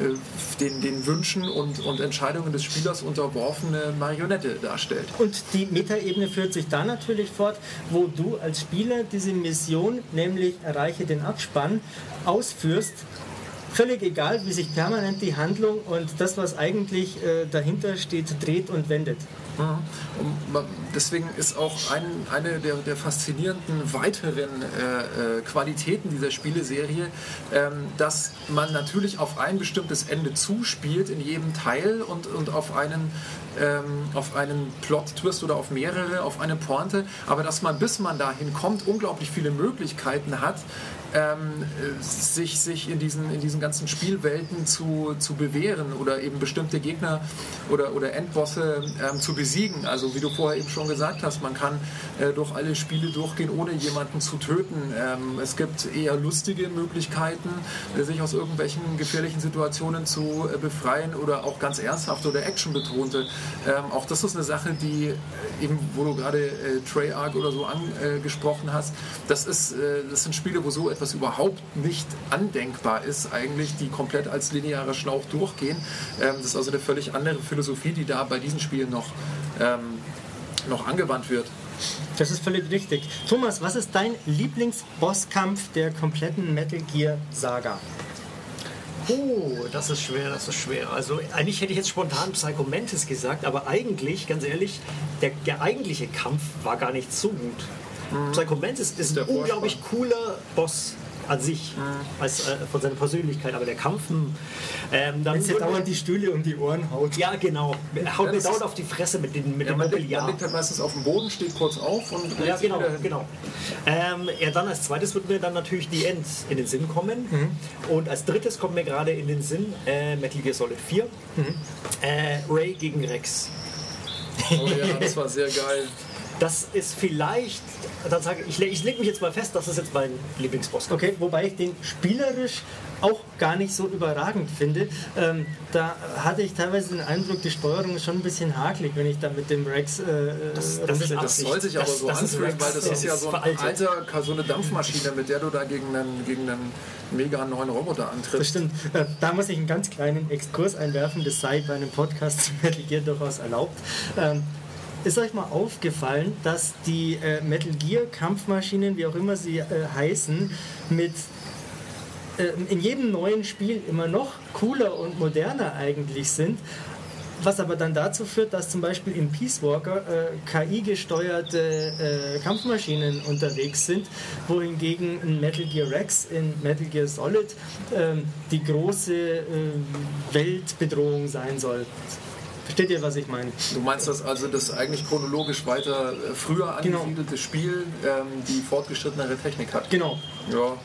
äh, den, den Wünschen und, und Entscheidungen des Spielers unterworfene Marionette darstellt. Und die Metaebene führt sich da natürlich fort, wo du als Spieler diese Mission, nämlich erreiche den Abspann, ausführst. Völlig egal, wie sich permanent die Handlung und das, was eigentlich äh, dahinter steht, dreht und wendet. Man- deswegen ist auch ein, eine der, der faszinierenden weiteren äh, äh, Qualitäten dieser Spieleserie, ähm, dass man natürlich auf ein bestimmtes Ende zuspielt in jedem Teil und, und auf einen ähm, einen Plot-Twist oder auf mehrere, auf eine Pointe, aber dass man, bis man dahin kommt, unglaublich viele Möglichkeiten hat, ähm, äh, sich, sich in, diesen, in diesen ganzen Spielwelten zu, zu bewähren oder eben bestimmte Gegner oder, oder Endbosse ähm, zu besiegen. Also wie du vorher eben schon gesagt hast, man kann äh, durch alle Spiele durchgehen, ohne jemanden zu töten. Ähm, es gibt eher lustige Möglichkeiten, äh, sich aus irgendwelchen gefährlichen Situationen zu äh, befreien oder auch ganz ernsthafte oder actionbetonte. Ähm, auch das ist eine Sache, die äh, eben, wo du gerade äh, Treyarch oder so angesprochen hast, das, ist, äh, das sind Spiele, wo so etwas überhaupt nicht andenkbar ist, eigentlich, die komplett als linearer Schlauch durchgehen. Ähm, das ist also eine völlig andere Philosophie, die da bei diesen Spielen noch, ähm, noch angewandt wird. Das ist völlig richtig. Thomas, was ist dein Lieblingsbosskampf der kompletten Metal Gear Saga? Oh, das ist schwer, das ist schwer. Also eigentlich hätte ich jetzt spontan Psycho Mantis gesagt, aber eigentlich, ganz ehrlich, der, der eigentliche Kampf war gar nicht so gut. Psycho Mantis ist Der ein unglaublich cooler Boss an sich, als, äh, von seiner Persönlichkeit, aber der Kampf, hm, ähm, dann Wenn sie dauernd die Stühle um die Ohren haut. ja genau, haut Ja, mir dauernd ist- auf die Fresse mit, den, mit Ja, dem man, liegt, man Mobiliar. liegt halt meistens auf dem Boden, steht kurz auf und Ja, genau, genau. Ähm, ja, dann als zweites wird mir dann natürlich die End in den Sinn kommen. Und als drittes kommt mir gerade in den Sinn äh, Metal Gear Solid 4. Äh, Ray gegen Rex. Oh ja, das war sehr geil. Das ist vielleicht, dann sage ich, ich lege mich jetzt mal fest, das ist jetzt mein Lieblingsboss. Okay, wobei ich den spielerisch auch gar nicht so überragend finde. Ähm, da hatte ich teilweise den Eindruck, die Steuerung ist schon ein bisschen hakelig, wenn ich da mit dem Rex äh, Das- das ist Das soll sich aber Das- so das anfühlen, weil das ist ja so ein alter, so eine Dampfmaschine, mit der du da gegen einen, gegen einen mega neuen Roboter Das antrittst. stimmt. Äh, Da muss ich einen ganz kleinen Exkurs einwerfen, das sei bei einem Podcast zu Metal Gear durchaus erlaubt. Ähm, ist euch mal aufgefallen, dass die äh, Metal Gear Kampfmaschinen, wie auch immer sie äh, heißen, mit äh, in jedem neuen Spiel immer noch cooler und moderner eigentlich sind? Was aber dann dazu führt, dass zum Beispiel im Peace Walker äh, KI-gesteuerte äh, Kampfmaschinen unterwegs sind, wohingegen ein Metal Gear Rex in Metal Gear Solid ähm, die große äh, Weltbedrohung sein soll. Versteht ihr, was ich meine? Du meinst, dass also das eigentlich chronologisch weiter äh, früher Genau. angesiedelte Spiel ähm, die fortgeschrittenere Technik hat? Genau. Ja,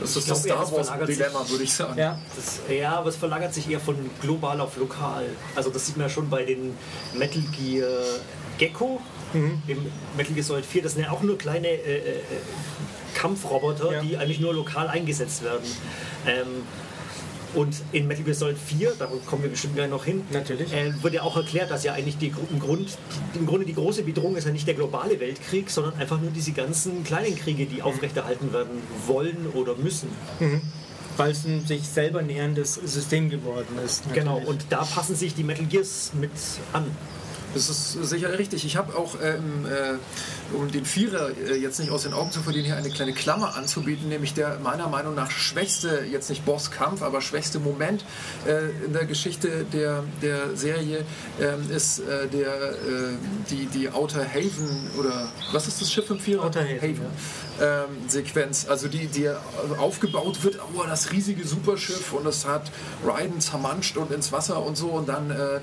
das ist das Star das Wars-Dilemma, würde ich sagen. Ja. Das, ja, aber es verlagert sich eher von global auf lokal. Also das sieht man ja schon bei den Metal Gear Gecko Mhm. im Metal Gear Solid 4. Das sind ja auch nur kleine äh, äh, Kampfroboter, Ja. die eigentlich nur lokal eingesetzt werden. Ähm, und in Metal Gear Solid 4, da kommen wir bestimmt gleich noch hin, Natürlich. äh, wird ja auch erklärt, dass ja eigentlich die, im, Grund, im Grunde die große Bedrohung ist ja nicht der globale Weltkrieg, sondern einfach nur diese ganzen kleinen Kriege, die aufrechterhalten werden wollen oder müssen. Weil es ein sich selber näherndes System geworden ist. Genau, natürlich. und da passen sich die Metal Gears mit an. Das ist sicher richtig. Ich habe auch, ähm, äh, um den Vierer äh, jetzt nicht aus den Augen zu verlieren, hier eine kleine Klammer anzubieten, nämlich der meiner Meinung nach schwächste, jetzt nicht Bosskampf, aber schwächste Moment äh, in der Geschichte der, der Serie ähm, ist äh, der, äh, die, die Outer Haven oder was ist das Schiff im Vierer? Outer Haven, ähm, Sequenz. Also die, die aufgebaut wird, oh, das riesige Superschiff und es hat Raiden zermanscht und ins Wasser und so und dann äh,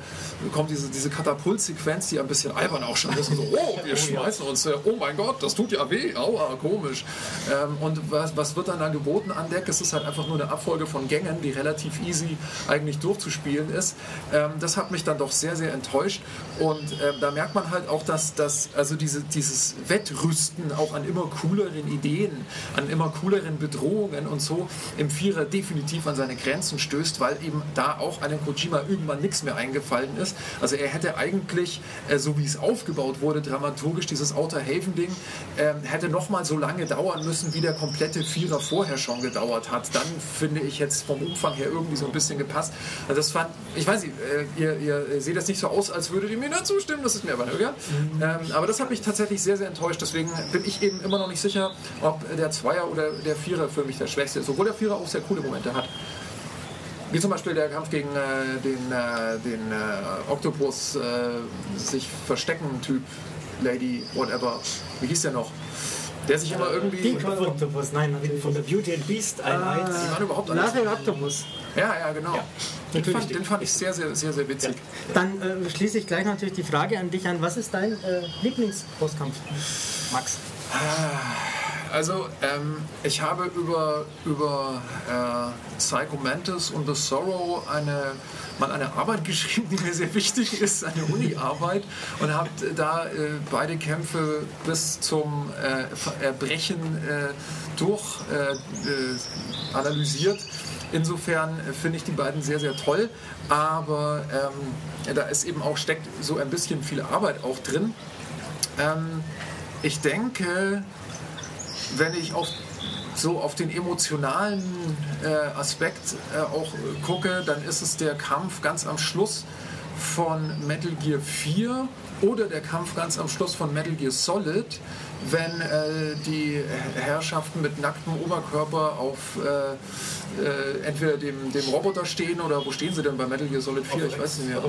kommt diese, diese Katapultsequenz, die ein bisschen albern auch schon ist und so, oh, wir schmeißen uns, äh, oh mein Gott, das tut ja weh, aua, komisch. Ähm, und was, was wird dann da geboten an Deck? Es ist halt einfach nur eine Abfolge von Gängen, die relativ easy eigentlich durchzuspielen ist. Ähm, das hat mich dann doch sehr, sehr enttäuscht und ähm, da merkt man halt auch, dass, dass also diese, dieses Wettrüsten auch an immer cooleren Ideen, an immer cooleren Bedrohungen und so im Vierer definitiv an seine Grenzen stößt, weil eben da auch einem Kojima irgendwann nichts mehr eingefallen ist. Also er hätte eigentlich, äh, so wie es aufgebaut wurde, dramaturgisch dieses Outer Haven-Ding, ähm, hätte nochmal so lange dauern müssen, wie der komplette Vierer vorher schon gedauert hat. Dann finde ich jetzt vom Umfang her irgendwie so ein bisschen gepasst. Also das fand, ich weiß nicht, äh, ihr, ihr seht das nicht so aus, als würdet ihr mir dazu stimmen, das ist mir aber egal. Ähm, aber das hat mich tatsächlich sehr, sehr enttäuscht. Deswegen bin ich eben immer noch nicht sicher, ob der Zweier oder der Vierer für mich der schwächste ist. Obwohl der Vierer auch sehr coole Momente hat. Wie zum Beispiel der Kampf gegen äh, den, äh, den äh, Oktopus, äh, sich verstecken Typ, Lady, whatever. Wie hieß der noch? Der sich immer irgendwie. King Octopus, nein. Von der Beauty and Beast Einheit. Die waren überhaupt alles. Laughing Octopus. Ja, ja, genau. den, natürlich. fand, den fand ich sehr, sehr, sehr, sehr witzig. Dann äh, schließe ich gleich natürlich die Frage an dich an. Was ist dein äh, Lieblingsbosskampf, Max? Also, ähm, ich habe über, über äh, Psycho Mantis und The Sorrow eine, mal eine Arbeit geschrieben, die mir sehr wichtig ist, eine Uni-Arbeit und habe da äh, beide Kämpfe bis zum äh, Erbrechen äh, durch äh, äh, analysiert. Insofern finde ich die beiden sehr, sehr toll, aber ähm, da ist eben auch, steckt so ein bisschen viel Arbeit auch drin. Ähm, ich denke, wenn ich auf, so auf den emotionalen äh, Aspekt äh, auch äh, gucke, dann ist es der Kampf ganz am Schluss von Metal Gear 4 oder der Kampf ganz am Schluss von Metal Gear Solid, wenn äh, die Herrschaften mit nacktem Oberkörper auf äh, äh, entweder dem, dem Roboter stehen oder wo stehen sie denn bei Metal Gear Solid 4? Ich weiß nicht mehr.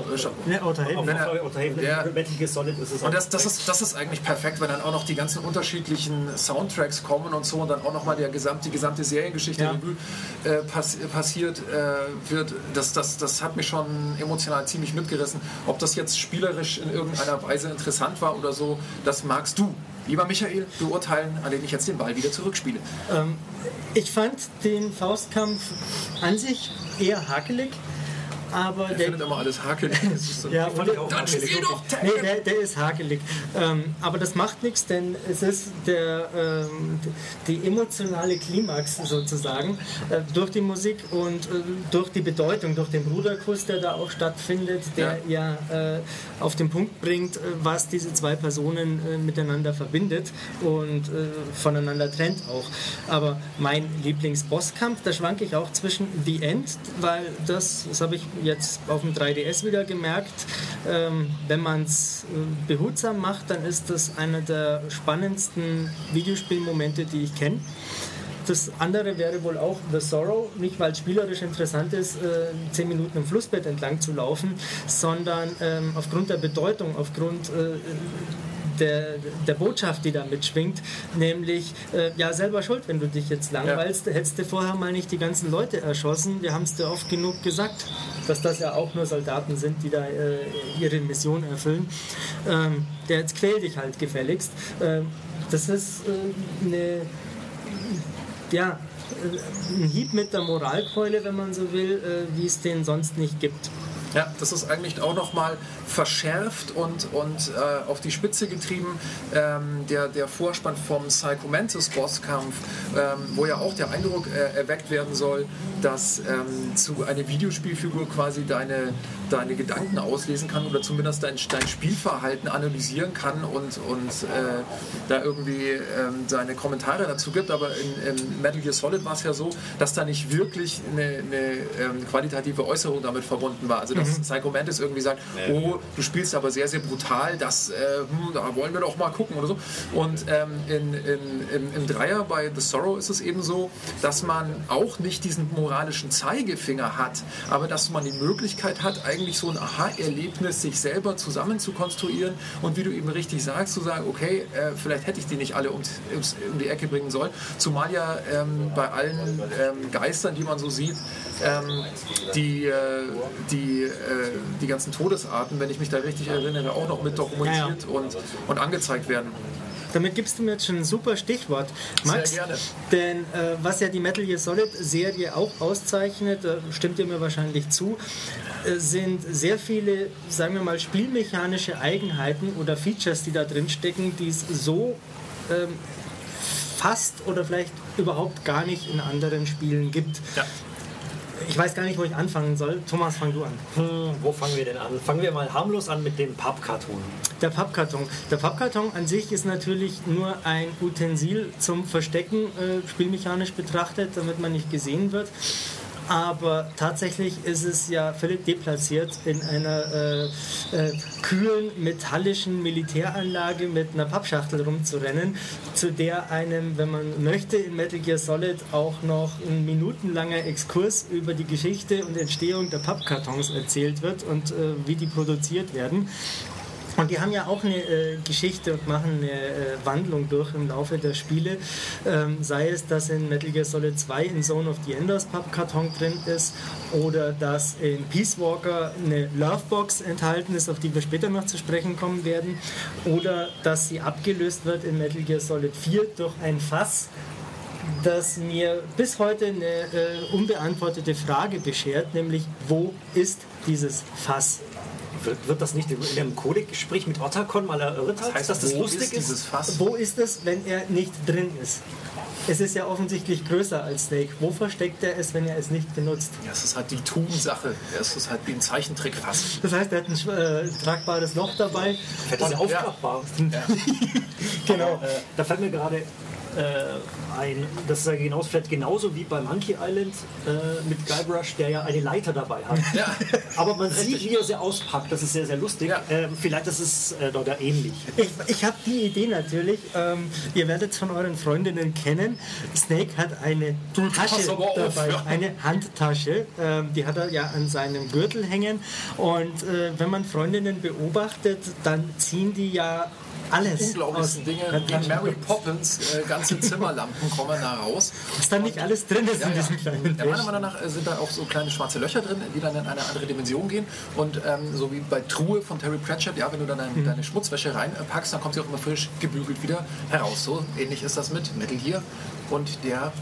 Ne, Outer Haven. Auf, Wenn auf, auf, auf Ja. Metal Gear Solid ist es Und auch das, das, ist, das ist eigentlich perfekt, wenn dann auch noch die ganzen unterschiedlichen Soundtracks kommen und so und dann auch nochmal der gesamt, die gesamte Seriengeschichte Ja. Revue, äh, pass, passiert äh, wird. Das, das, das hat mich schon emotional ziemlich mitgerissen. Ob das jetzt spielerisch in irgendeiner Weise interessant war oder so, das magst du. Lieber Michael, beurteilen, an den ich jetzt den Ball wieder zurückspiele. Ich fand den Faustkampf an sich eher hakelig, aber Der der, findet immer alles hakelig. Das ist so ja, fand ich auch und, Dann spiel doch Nee, der, der ist hakelig. Ähm, aber das macht nichts, denn es ist der, ähm, die emotionale Klimax sozusagen äh, durch die Musik und äh, durch die Bedeutung, durch den Bruderkuss, der da auch stattfindet, der ja, äh, auf den Punkt bringt, äh, was diese zwei Personen äh, miteinander verbindet und äh, voneinander trennt auch. Aber mein Lieblingsbosskampf, da schwanke ich auch zwischen The End, weil das, das habe ich jetzt auf dem 3DS wieder gemerkt, ähm, wenn man es äh, behutsam macht, dann ist das einer der spannendsten Videospielmomente, die ich kenne. Das andere wäre wohl auch The Sorrow, nicht weil es spielerisch interessant ist, äh, zehn Minuten im Flussbett entlang zu laufen, sondern ähm, aufgrund der Bedeutung, aufgrund äh, der, der Botschaft, die da mitschwingt, nämlich äh, ja selber schuld, wenn du dich jetzt langweilst, hättest du vorher mal nicht die ganzen Leute erschossen. Wir haben es dir oft genug gesagt, dass das ja auch nur Soldaten sind, die da äh, ihre Mission erfüllen. Ähm, der jetzt quäl dich halt gefälligst. Ähm, das ist äh, eine ja, äh, ein Hieb mit der Moralkeule, wenn man so will, äh, wie es den sonst nicht gibt. Ja, das ist eigentlich auch nochmal verschärft und, und äh, auf die Spitze getrieben. Ähm, der, der Vorspann vom Psycho Mantis Bosskampf, ähm, wo ja auch der Eindruck äh, erweckt werden soll, dass ähm, zu eine Videospielfigur quasi deine, deine Gedanken auslesen kann oder zumindest dein, dein Spielverhalten analysieren kann und, und äh, da irgendwie ähm, seine Kommentare dazu gibt. Aber in, in Metal Gear Solid war es ja so, dass da nicht wirklich eine, eine ähm, qualitative Äußerung damit verbunden war. Also dass Psycho Mantis irgendwie sagt, oh, du spielst aber sehr, sehr brutal, das, äh, hm, da wollen wir doch mal gucken oder so. Und ähm, in, in, im, im Dreier bei The Sorrow ist es eben so, dass man auch nicht diesen moralischen Zeigefinger hat, aber dass man die Möglichkeit hat, eigentlich so ein Aha-Erlebnis sich selber zusammen zu konstruieren und wie du eben richtig sagst, zu sagen, okay, äh, vielleicht hätte ich die nicht alle um, ums- um die Ecke bringen sollen. Zumal ja ähm, bei allen ähm, Geistern, die man so sieht, ähm, die, äh, die, äh, die ganzen Todesarten, wenn ich mich da richtig erinnere, auch noch mit dokumentiert Und, und angezeigt werden. Damit gibst du mir jetzt schon ein super Stichwort, Max. Sehr gerne. Denn äh, was ja die Metal Gear Solid Serie auch auszeichnet, da stimmt ihr mir wahrscheinlich zu, äh, sind sehr viele, sagen wir mal, spielmechanische Eigenheiten oder Features, die da drin stecken, die es so ähm, fast oder vielleicht überhaupt gar nicht in anderen Spielen gibt. Ja. Ich weiß gar nicht, wo ich anfangen soll. Thomas, fang du an. Hm, wo fangen wir denn an? Fangen wir mal harmlos an mit dem Pappkarton. Der Pappkarton. Der Pappkarton an sich ist natürlich nur ein Utensil zum Verstecken, äh, spielmechanisch betrachtet, damit man nicht gesehen wird. Aber tatsächlich ist es ja völlig deplatziert, in einer äh, äh, kühlen metallischen Militäranlage mit einer Pappschachtel rumzurennen, zu der einem, wenn man möchte, in Metal Gear Solid auch noch ein minutenlanger Exkurs über die Geschichte und Entstehung der Pappkartons erzählt wird und äh, wie die produziert werden. Und die haben ja auch eine äh, Geschichte und machen eine äh, Wandlung durch im Laufe der Spiele. Ähm, sei es, dass in Metal Gear Solid 2 in Zone of the Enders Pappkarton drin ist oder dass in Peace Walker eine Lovebox enthalten ist, auf die wir später noch zu sprechen kommen werden. Oder dass sie abgelöst wird in Metal Gear Solid 4 durch ein Fass, das mir bis heute eine äh, unbeantwortete Frage beschert, nämlich wo ist dieses Fass? Wird, wird das nicht in dem Codec-Gespräch mit Otacon mal erörtert, heißt, dass das lustig ist ist? Wo ist es, wenn er nicht drin ist? Es ist ja offensichtlich größer als Snake. Wo versteckt er es, wenn er es nicht benutzt? Ja, es ist halt die Tubensache. Es ist halt wie ein Zeichentrick fast. Das heißt, er hat ein äh, tragbares Loch dabei. Fett ist ja aufklappbar. Genau. Äh, da fällt mir gerade äh, ein, das ist ja hinaus vielleicht genauso wie bei Monkey Island äh, mit Guybrush, der ja eine Leiter dabei hat. Ja. Aber man sieht, wie er sie auspackt. Das ist sehr, sehr lustig. Ja. Ähm, vielleicht ist es äh, dort ja ähnlich. Ich, ich habe die Idee natürlich. Ähm, ihr werdet es von euren Freundinnen kennen. Snake hat eine pass Tasche aber auf, dabei, ja. eine Handtasche. Ähm, die hat er ja an seinem Gürtel hängen. Und äh, wenn man Freundinnen beobachtet, dann ziehen die ja alles Unglaublichsten aus Dinge wie. Mary Poppins, äh, ganze Zimmerlampen kommen da raus. Was dann nicht alles drin ist Ja, in ja. diesem kleinen Ja, meiner Täschchen. Meinung nach sind da auch so kleine schwarze Löcher drin, die dann in eine andere Dimension gehen. Und ähm, so wie bei Truhe von Terry Pratchett, ja, wenn du dann deine, deine Schmutzwäsche reinpackst, dann kommt sie auch immer frisch gebügelt wieder heraus. So ähnlich ist das mit Metal Gear und der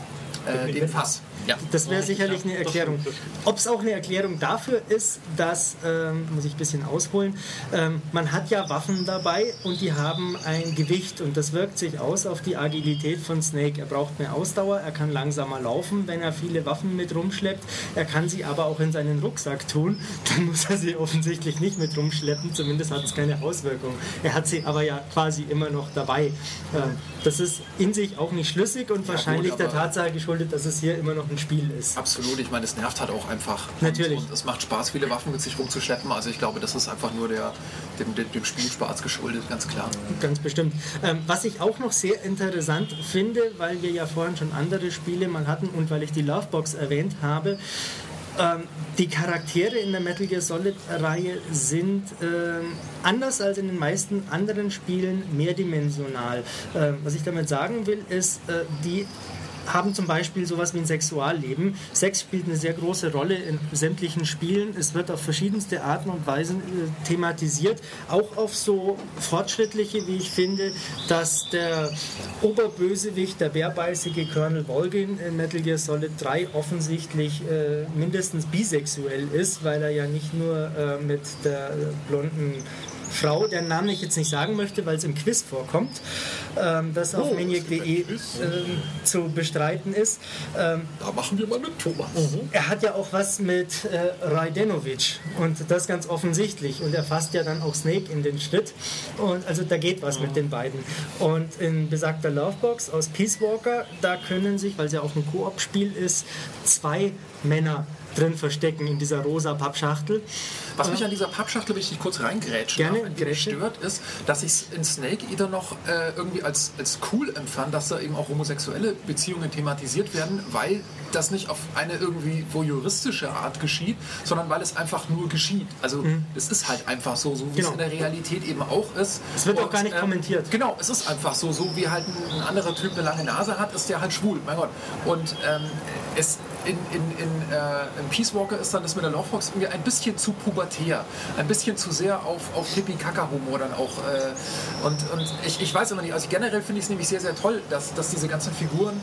äh, dem Fass. Ja. Das wäre sicherlich eine Erklärung. Ob es auch eine Erklärung dafür ist, dass, ähm, muss ich ein bisschen ausholen, ähm, man hat ja Waffen dabei und die haben ein Gewicht und das wirkt sich aus auf die Agilität von Snake. Er braucht mehr Ausdauer, er kann langsamer laufen, wenn er viele Waffen mit rumschleppt. Er kann sie aber auch in seinen Rucksack tun, dann muss er sie offensichtlich nicht mit rumschleppen, zumindest hat es keine Auswirkung. Er hat sie aber ja quasi immer noch dabei. Ähm, das ist in sich auch nicht schlüssig und wahrscheinlich gut, der Tatsache geschuldet, dass es hier immer noch ein Spiel ist. Absolut, ich meine, es nervt halt auch einfach. Natürlich. Und, und es macht Spaß, viele Waffen mit sich rumzuschleppen. Also ich glaube, das ist einfach nur der, dem, dem, dem Spielspaß geschuldet, ganz klar. Ganz bestimmt. Ähm, was ich auch noch sehr interessant finde, weil wir ja vorhin schon andere Spiele mal hatten und weil ich die Lovebox erwähnt habe, ähm, die Charaktere in der Metal Gear Solid-Reihe sind ähm, anders als in den meisten anderen Spielen mehrdimensional. Ähm, was ich damit sagen will, ist, äh, die haben zum Beispiel sowas wie ein Sexualleben. Sex spielt eine sehr große Rolle in sämtlichen Spielen. Es wird auf verschiedenste Arten und Weisen äh, thematisiert. Auch auf so fortschrittliche, wie ich finde, dass der Oberbösewicht, der bärbeißige Colonel Volgin in Metal Gear Solid 3 offensichtlich äh, mindestens bisexuell ist, weil er ja nicht nur äh, mit der blonden Frau, deren Namen ich jetzt nicht sagen möchte, weil es im Quiz vorkommt, ähm, das auf Oh, maniac.de ähm, zu bestreiten ist. Ähm, Da machen wir mal mit Thomas. er hat ja auch was mit äh, Rajdenovic und das ganz offensichtlich und er fasst ja dann auch Snake in den Schritt und also da geht was mit den beiden und in besagter Lovebox aus Peace Walker, da können sich, weil es ja auch ein Koop-Spiel ist, zwei Männer drin verstecken in dieser rosa Pappschachtel. Was mich an dieser Pappschachtel, wenn ich kurz reingrätschen Gerne, darf, stört, ist, dass ich es in Snake Eater noch äh, irgendwie als, als cool empfand, dass da eben auch homosexuelle Beziehungen thematisiert werden, weil das nicht auf eine irgendwie voyeuristische Art geschieht, sondern weil es einfach nur geschieht. Also es ist halt einfach so, so wie Genau. es in der Realität eben auch ist. Es wird auch Und, gar nicht ähm, kommentiert. Genau, es ist einfach so, so wie halt ein, ein anderer Typ eine lange Nase hat, ist der halt schwul, mein Gott. Und ähm, es in, in, in, äh, in Peace Walker ist dann das mit der Lovebox irgendwie ein bisschen zu pubertär, ein bisschen zu sehr auf, auf Hippie-Kaka-Humor dann auch. Äh, und und ich, ich weiß immer nicht, also generell finde ich es nämlich sehr, sehr toll, dass, dass diese ganzen Figuren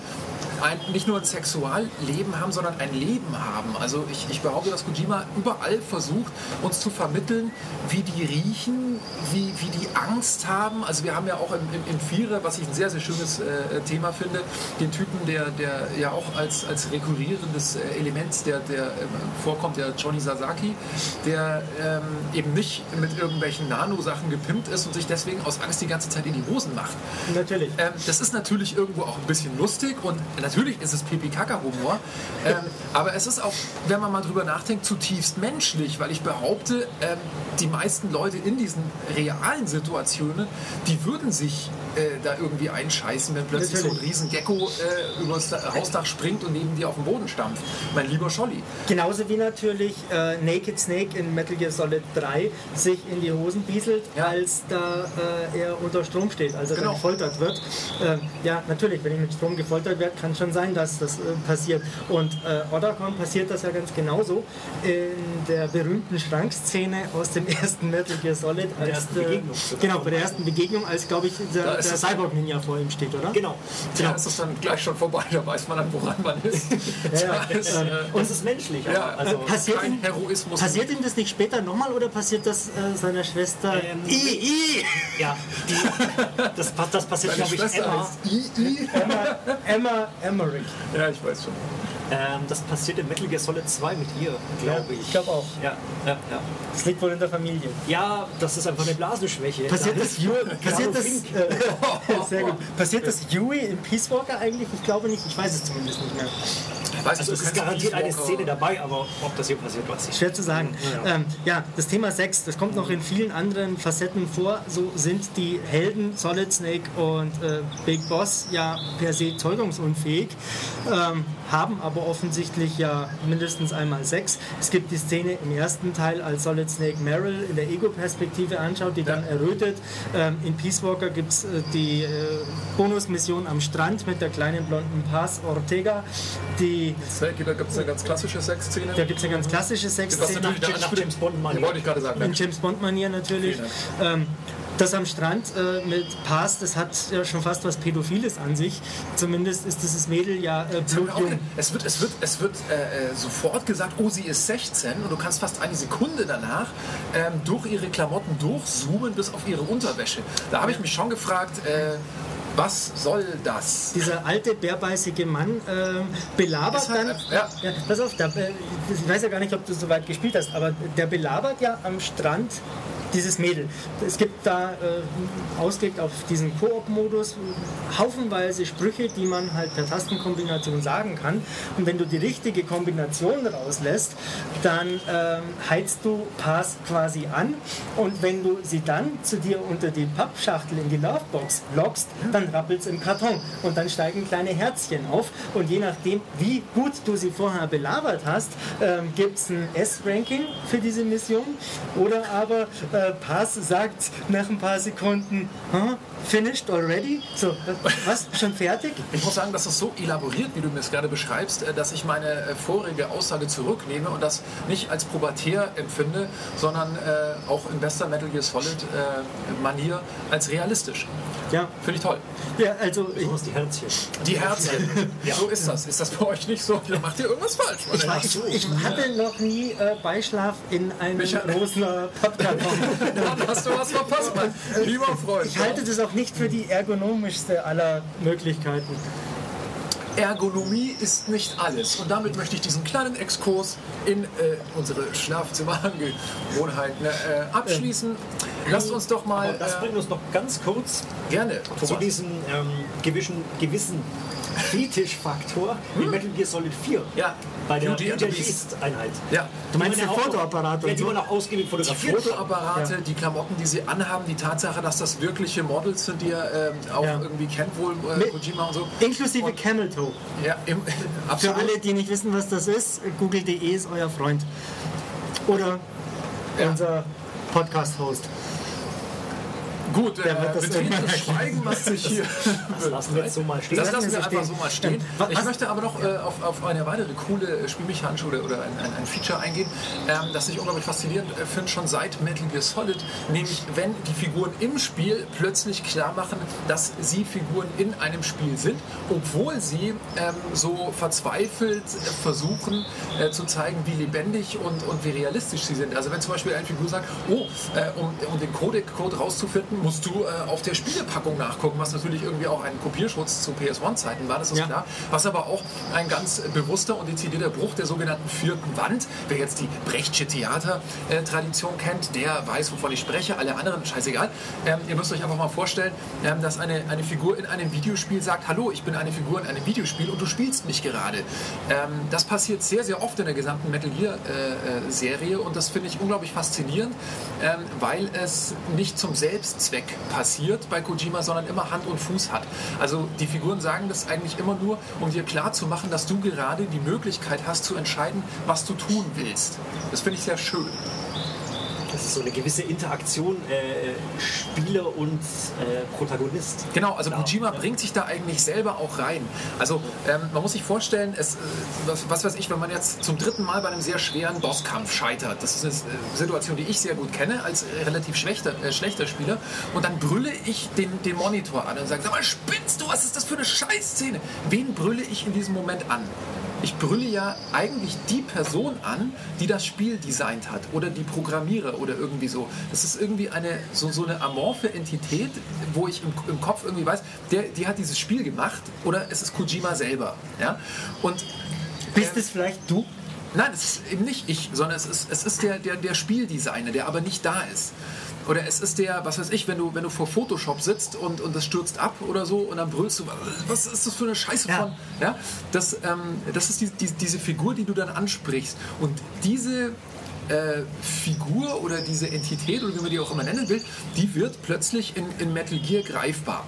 ein, nicht nur ein Sexualleben haben, sondern ein Leben haben. Also ich, ich behaupte, dass Kojima überall versucht, uns zu vermitteln, wie die riechen, wie, wie die Angst haben. Also wir haben ja auch im, im, im Vierer, was ich ein sehr, sehr schönes äh, Thema finde, den Typen, der, der ja auch als, als rekurrierendes äh, Element, der, der ähm, vorkommt, der Johnny Sasaki, der ähm, eben nicht mit irgendwelchen Nano-Sachen gepimpt ist und sich deswegen aus Angst die ganze Zeit in die Hosen macht. Natürlich. Ähm, das ist natürlich irgendwo auch ein bisschen lustig und natürlich ist es Pipi-Kaka-Humor, ähm, aber es ist auch, wenn man mal drüber nachdenkt, zutiefst menschlich, weil ich behaupte, ähm, die meisten Leute in diesen realen Situationen, die würden sich äh, da irgendwie einscheißen, wenn plötzlich so ein Natürlich. riesen Gecko äh, übers Da- Hausdach springt und neben dir auf den Boden stampft. Mein lieber Scholli. Genauso wie natürlich äh, Naked Snake in Metal Gear Solid 3 sich in die Hosen bieselt, Ja. als da äh, er unter Strom steht, als er Genau. dann gefoltert wird. Ähm, ja, natürlich, wenn ich mit Strom gefoltert werde, kann schon sein, dass das äh, passiert. Und äh, Otacon passiert das ja ganz genauso in der berühmten Schrankszene aus dem ersten Metal Gear Solid. Als ersten der- Begegnung. Genau, bei der ersten Begegnung, als, glaube ich, der, Da der ist es- Cyborg-Ninja vor ihm steht, oder? Genau. Da ist es dann gleich schon vorbei, da weiß man dann, woran man ist. Ja, Da ist, ja. äh, Und es ist menschlich. aber Ja, also, passiert kein ihm, Heroismus. passiert ihm das nicht später nochmal oder passiert das äh, seiner Schwester? Ähm, I, I. ja, die, das, das passiert, glaube ich, Schwester Emma. heißt I.I. Emma, Emma Emmerich. Ja, ich weiß schon. Ähm, das passiert in Metal Gear Solid 2 mit ihr, glaube ich. Ich glaube auch. Ja, ja, ja. Das liegt wohl in der Familie. Ja, das ist einfach eine Blasenschwäche. Passiert Da das, nur passiert das, äh, sehr gut. passiert das Yui in Peace Walker eigentlich? Ich glaube nicht, ich weiß es zumindest nicht mehr. Ich weiß, Also du es ist garantiert eine. Szene dabei, aber ob das hier passiert, weiß ich. Schwer zu sagen. Ja. Ähm, ja, das Thema Sex, das kommt noch in vielen anderen Facetten vor. So sind die Helden Solid Snake und äh, Big Boss ja per se zeugungsunfähig, ähm, haben aber offensichtlich ja mindestens einmal Sex. Es gibt die Szene im ersten Teil, als Solid Snake Meryl in der Ego-Perspektive anschaut, die dann errötet. Ähm, in Peace Walker gibt es äh, die äh, Bonusmission am Strand mit der kleinen blonden Paz Ortega, die da gibt es eine ganz klassische Sexszene. da gibt es eine ganz klassische Sexszene. Nach- nach James Bond-Manier. Ja, wollte ich gerade sagen. In James Bond-Manier natürlich. Vielen Ähm, Das am Strand äh, mit Pass, das hat ja schon fast was Pädophiles an sich. Zumindest ist dieses Mädel ja äh, blutjung. Es wird, es wird, es wird äh, äh, sofort gesagt, oh, sie ist 16 und du kannst fast eine Sekunde danach ähm, durch ihre Klamotten durchzoomen bis auf ihre Unterwäsche. Da habe ich mich schon gefragt, äh, was soll das? Dieser alte, bärbeißige Mann ähm, belabert halt dann. ein- ja. pass auf, der, äh, ich weiß ja gar nicht, ob du so weit gespielt hast, aber der belabert ja am Strand dieses Mädel. Es gibt da äh, ausgelegt auf diesen Koop-Modus haufenweise Sprüche, die man halt per Tastenkombination sagen kann. Und wenn du die richtige Kombination rauslässt, dann ähm, heizt du Pass quasi an. Und wenn du sie dann zu dir unter die Pappschachtel in die Lovebox lockst, dann rappelt es im Karton. Und dann steigen kleine Herzchen auf. Und je nachdem, wie gut du sie vorher belabert hast, ähm, gibt es ein S-Ranking für diese Mission. Oder aber äh, Pass sagt nach ein paar Sekunden, huh, finished already? So, äh, was? Schon fertig? Ich muss sagen, das ist so elaboriert, wie du mir es gerade beschreibst, äh, dass ich meine äh, vorige Aussage zurücknehme und das nicht als pubertär empfinde, sondern äh, auch in bester Metal Gear Solid äh, Manier als realistisch. Ja, Finde ich toll. ja also ich, Besonders die Herzchen. Die Herzchen. So ist das. Ist das bei euch nicht so? Da macht ihr irgendwas falsch. ich, meine ich, ich hatte noch nie äh, Beischlaf in einem Micha- rosa Pappkarton. Dann hast du was verpasst, mein lieber Freund. Ich halte das auch nicht für die ergonomischste aller Möglichkeiten. Ergonomie ist nicht alles. Und damit möchte ich diesen kleinen Exkurs in äh, unsere Schlafzimmerangewohnheiten äh, abschließen. Lasst uns doch mal Aber das äh, bringt uns noch ganz kurz gerne zu diesem ähm, gewissen, gewissen Fetischfaktor in Metal Gear Solid 4. Ja, Bei der Beauty and the Beast. Beast-Einheit. Ja. Du meinst Die man den ja auch- Fotoapparat Ja, und die man auch ausgiebig Die fotografiert hat. Fotoapparate, die Klamotten, die sie anhaben, die Tatsache, dass das wirkliche Models sind, die er ähm, auch Ja. irgendwie kennt, wohl äh, Mit- Kojima und so. Inklusive Und- Camel Toe. Ja, im, Für absolut. alle, die nicht wissen, was das ist, google.de ist euer Freund. Oder unser Podcast-Host. Gut, äh, Der wird das betretenes Schweigen, was sich hier. Das lassen wir jetzt so mal stehen. Das Lassen wir einfach stehen. so mal stehen. Ich möchte aber noch äh, auf, auf eine weitere coole spielmechanische oder, oder ein, ein, ein Feature eingehen, ähm, das ich unglaublich faszinierend äh, finde, schon seit Metal Gear Solid, nämlich wenn die Figuren im Spiel plötzlich klar machen, dass sie Figuren in einem Spiel sind, obwohl sie ähm, so verzweifelt versuchen äh, zu zeigen, wie lebendig und, und wie realistisch sie sind. Also wenn zum Beispiel eine Figur sagt, oh, äh, um, um den Codec-Code rauszufinden, musst du äh, auf der Spielepackung nachgucken, was natürlich irgendwie auch ein Kopierschutz zu PS1-Zeiten war, das ist Ja. klar. Was aber auch ein ganz bewusster und dezidierter Bruch der sogenannten vierten Wand, wer jetzt die Brechtsche Theater-Tradition kennt, der weiß, wovon ich spreche, alle anderen, scheißegal. Ähm, ihr müsst euch einfach mal vorstellen, ähm, dass eine, eine Figur in einem Videospiel sagt, hallo, ich bin eine Figur in einem Videospiel und du spielst mich gerade. Ähm, das passiert sehr, sehr oft in der gesamten Metal Gear-Serie und das finde ich unglaublich faszinierend, ähm, weil es nicht zum Selbstzweck passiert bei Kojima, sondern immer Hand und Fuß hat. Also die Figuren sagen das eigentlich immer nur, um dir klarzumachen, dass du gerade die Möglichkeit hast zu entscheiden, was du tun willst. Das finde ich sehr schön. Das ist so eine gewisse Interaktion äh, Spieler und äh, Protagonist. Genau, also Genau. Kojima bringt sich da eigentlich selber auch rein. Also ähm, man muss sich vorstellen, es, äh, was, was weiß ich, wenn man jetzt zum dritten Mal bei einem sehr schweren Bosskampf scheitert, das ist eine äh, Situation, die ich sehr gut kenne als relativ schlechter, äh, schlechter Spieler, und dann brülle ich den, den Monitor an und sage, sag mal, spinnst du, was ist das für eine Scheißszene? Wen brülle ich in diesem Moment an? Ich brülle ja eigentlich die Person an, die das Spiel designt hat oder die Programmierer oder irgendwie so. Das ist irgendwie eine so, so eine amorphe Entität, wo ich im, im Kopf irgendwie weiß, der, die hat dieses Spiel gemacht oder es ist Kojima selber. Ja? Und Bist es vielleicht du? Nein, es ist eben nicht ich, sondern es ist, es ist der, der, der Spieldesigner, der aber nicht da ist. Oder es ist der, was weiß ich, wenn du, wenn du vor Photoshop sitzt und, und das stürzt ab oder so und dann brüllst du, was ist das für eine Scheiße Ja. von. Ja? Das, ähm, das ist die, die, diese Figur, die du dann ansprichst. Und diese äh, Figur oder diese Entität oder wie man die auch immer nennen will, die wird plötzlich in, in Metal Gear greifbar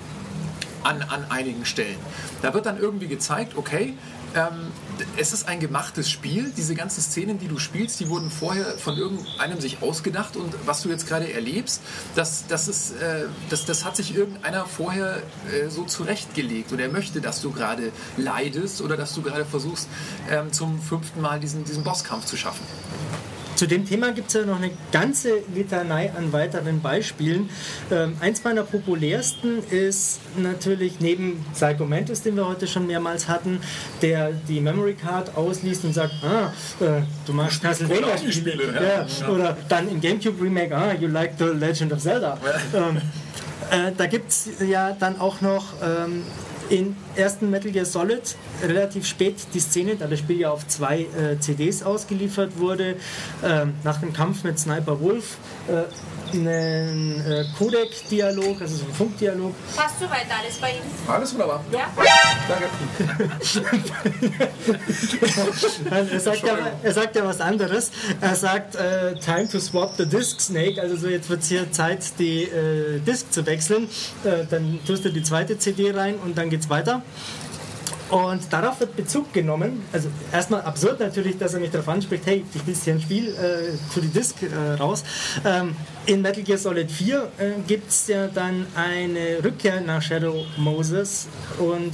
an, an einigen Stellen. Da wird dann irgendwie gezeigt, okay, ähm, es ist ein gemachtes Spiel. Diese ganzen Szenen, die du spielst, die wurden vorher von irgendeinem sich ausgedacht und was du jetzt gerade erlebst, das, das, ist, äh, das, das hat sich irgendeiner vorher äh, so zurechtgelegt und er möchte, dass du gerade leidest oder dass du gerade versuchst, ähm, zum fünften Mal diesen, diesen Bosskampf zu schaffen. Zu dem Thema gibt es ja noch eine ganze Litanei an weiteren Beispielen. Ähm, eins meiner populärsten ist natürlich neben Psycho Mantis, den wir heute schon mehrmals hatten, der die Memory Card ausliest und sagt, ah, äh, du magst Castlevania-Spiele. Ja. Ja. Oder dann im GameCube Remake, ah, you like the Legend of Zelda. Ähm, äh, da gibt es ja dann auch noch ähm, in ersten Metal Gear Solid relativ spät die Szene, da das Spiel ja auf zwei äh, CDs ausgeliefert wurde, äh, nach dem Kampf mit Sniper Wolf, äh, einen äh, Codec-Dialog, also so ein Funkdialog. Passt soweit alles bei Ihnen? Alles wunderbar. Ja? Danke. er, sagt ja, er sagt ja was anderes. Er sagt, äh, time to swap the disk, Snake. Also so jetzt wird es hier Zeit, die äh, Disk zu wechseln. Äh, dann tust du die zweite CD rein und dann geht's weiter. Und darauf wird Bezug genommen. Also erstmal absurd natürlich, dass er mich darauf anspricht, hey, ich will hier ein Spiel äh, zu die Disk äh, raus. Ähm, in Metal Gear Solid 4 äh, gibt es ja dann eine Rückkehr nach Shadow Moses und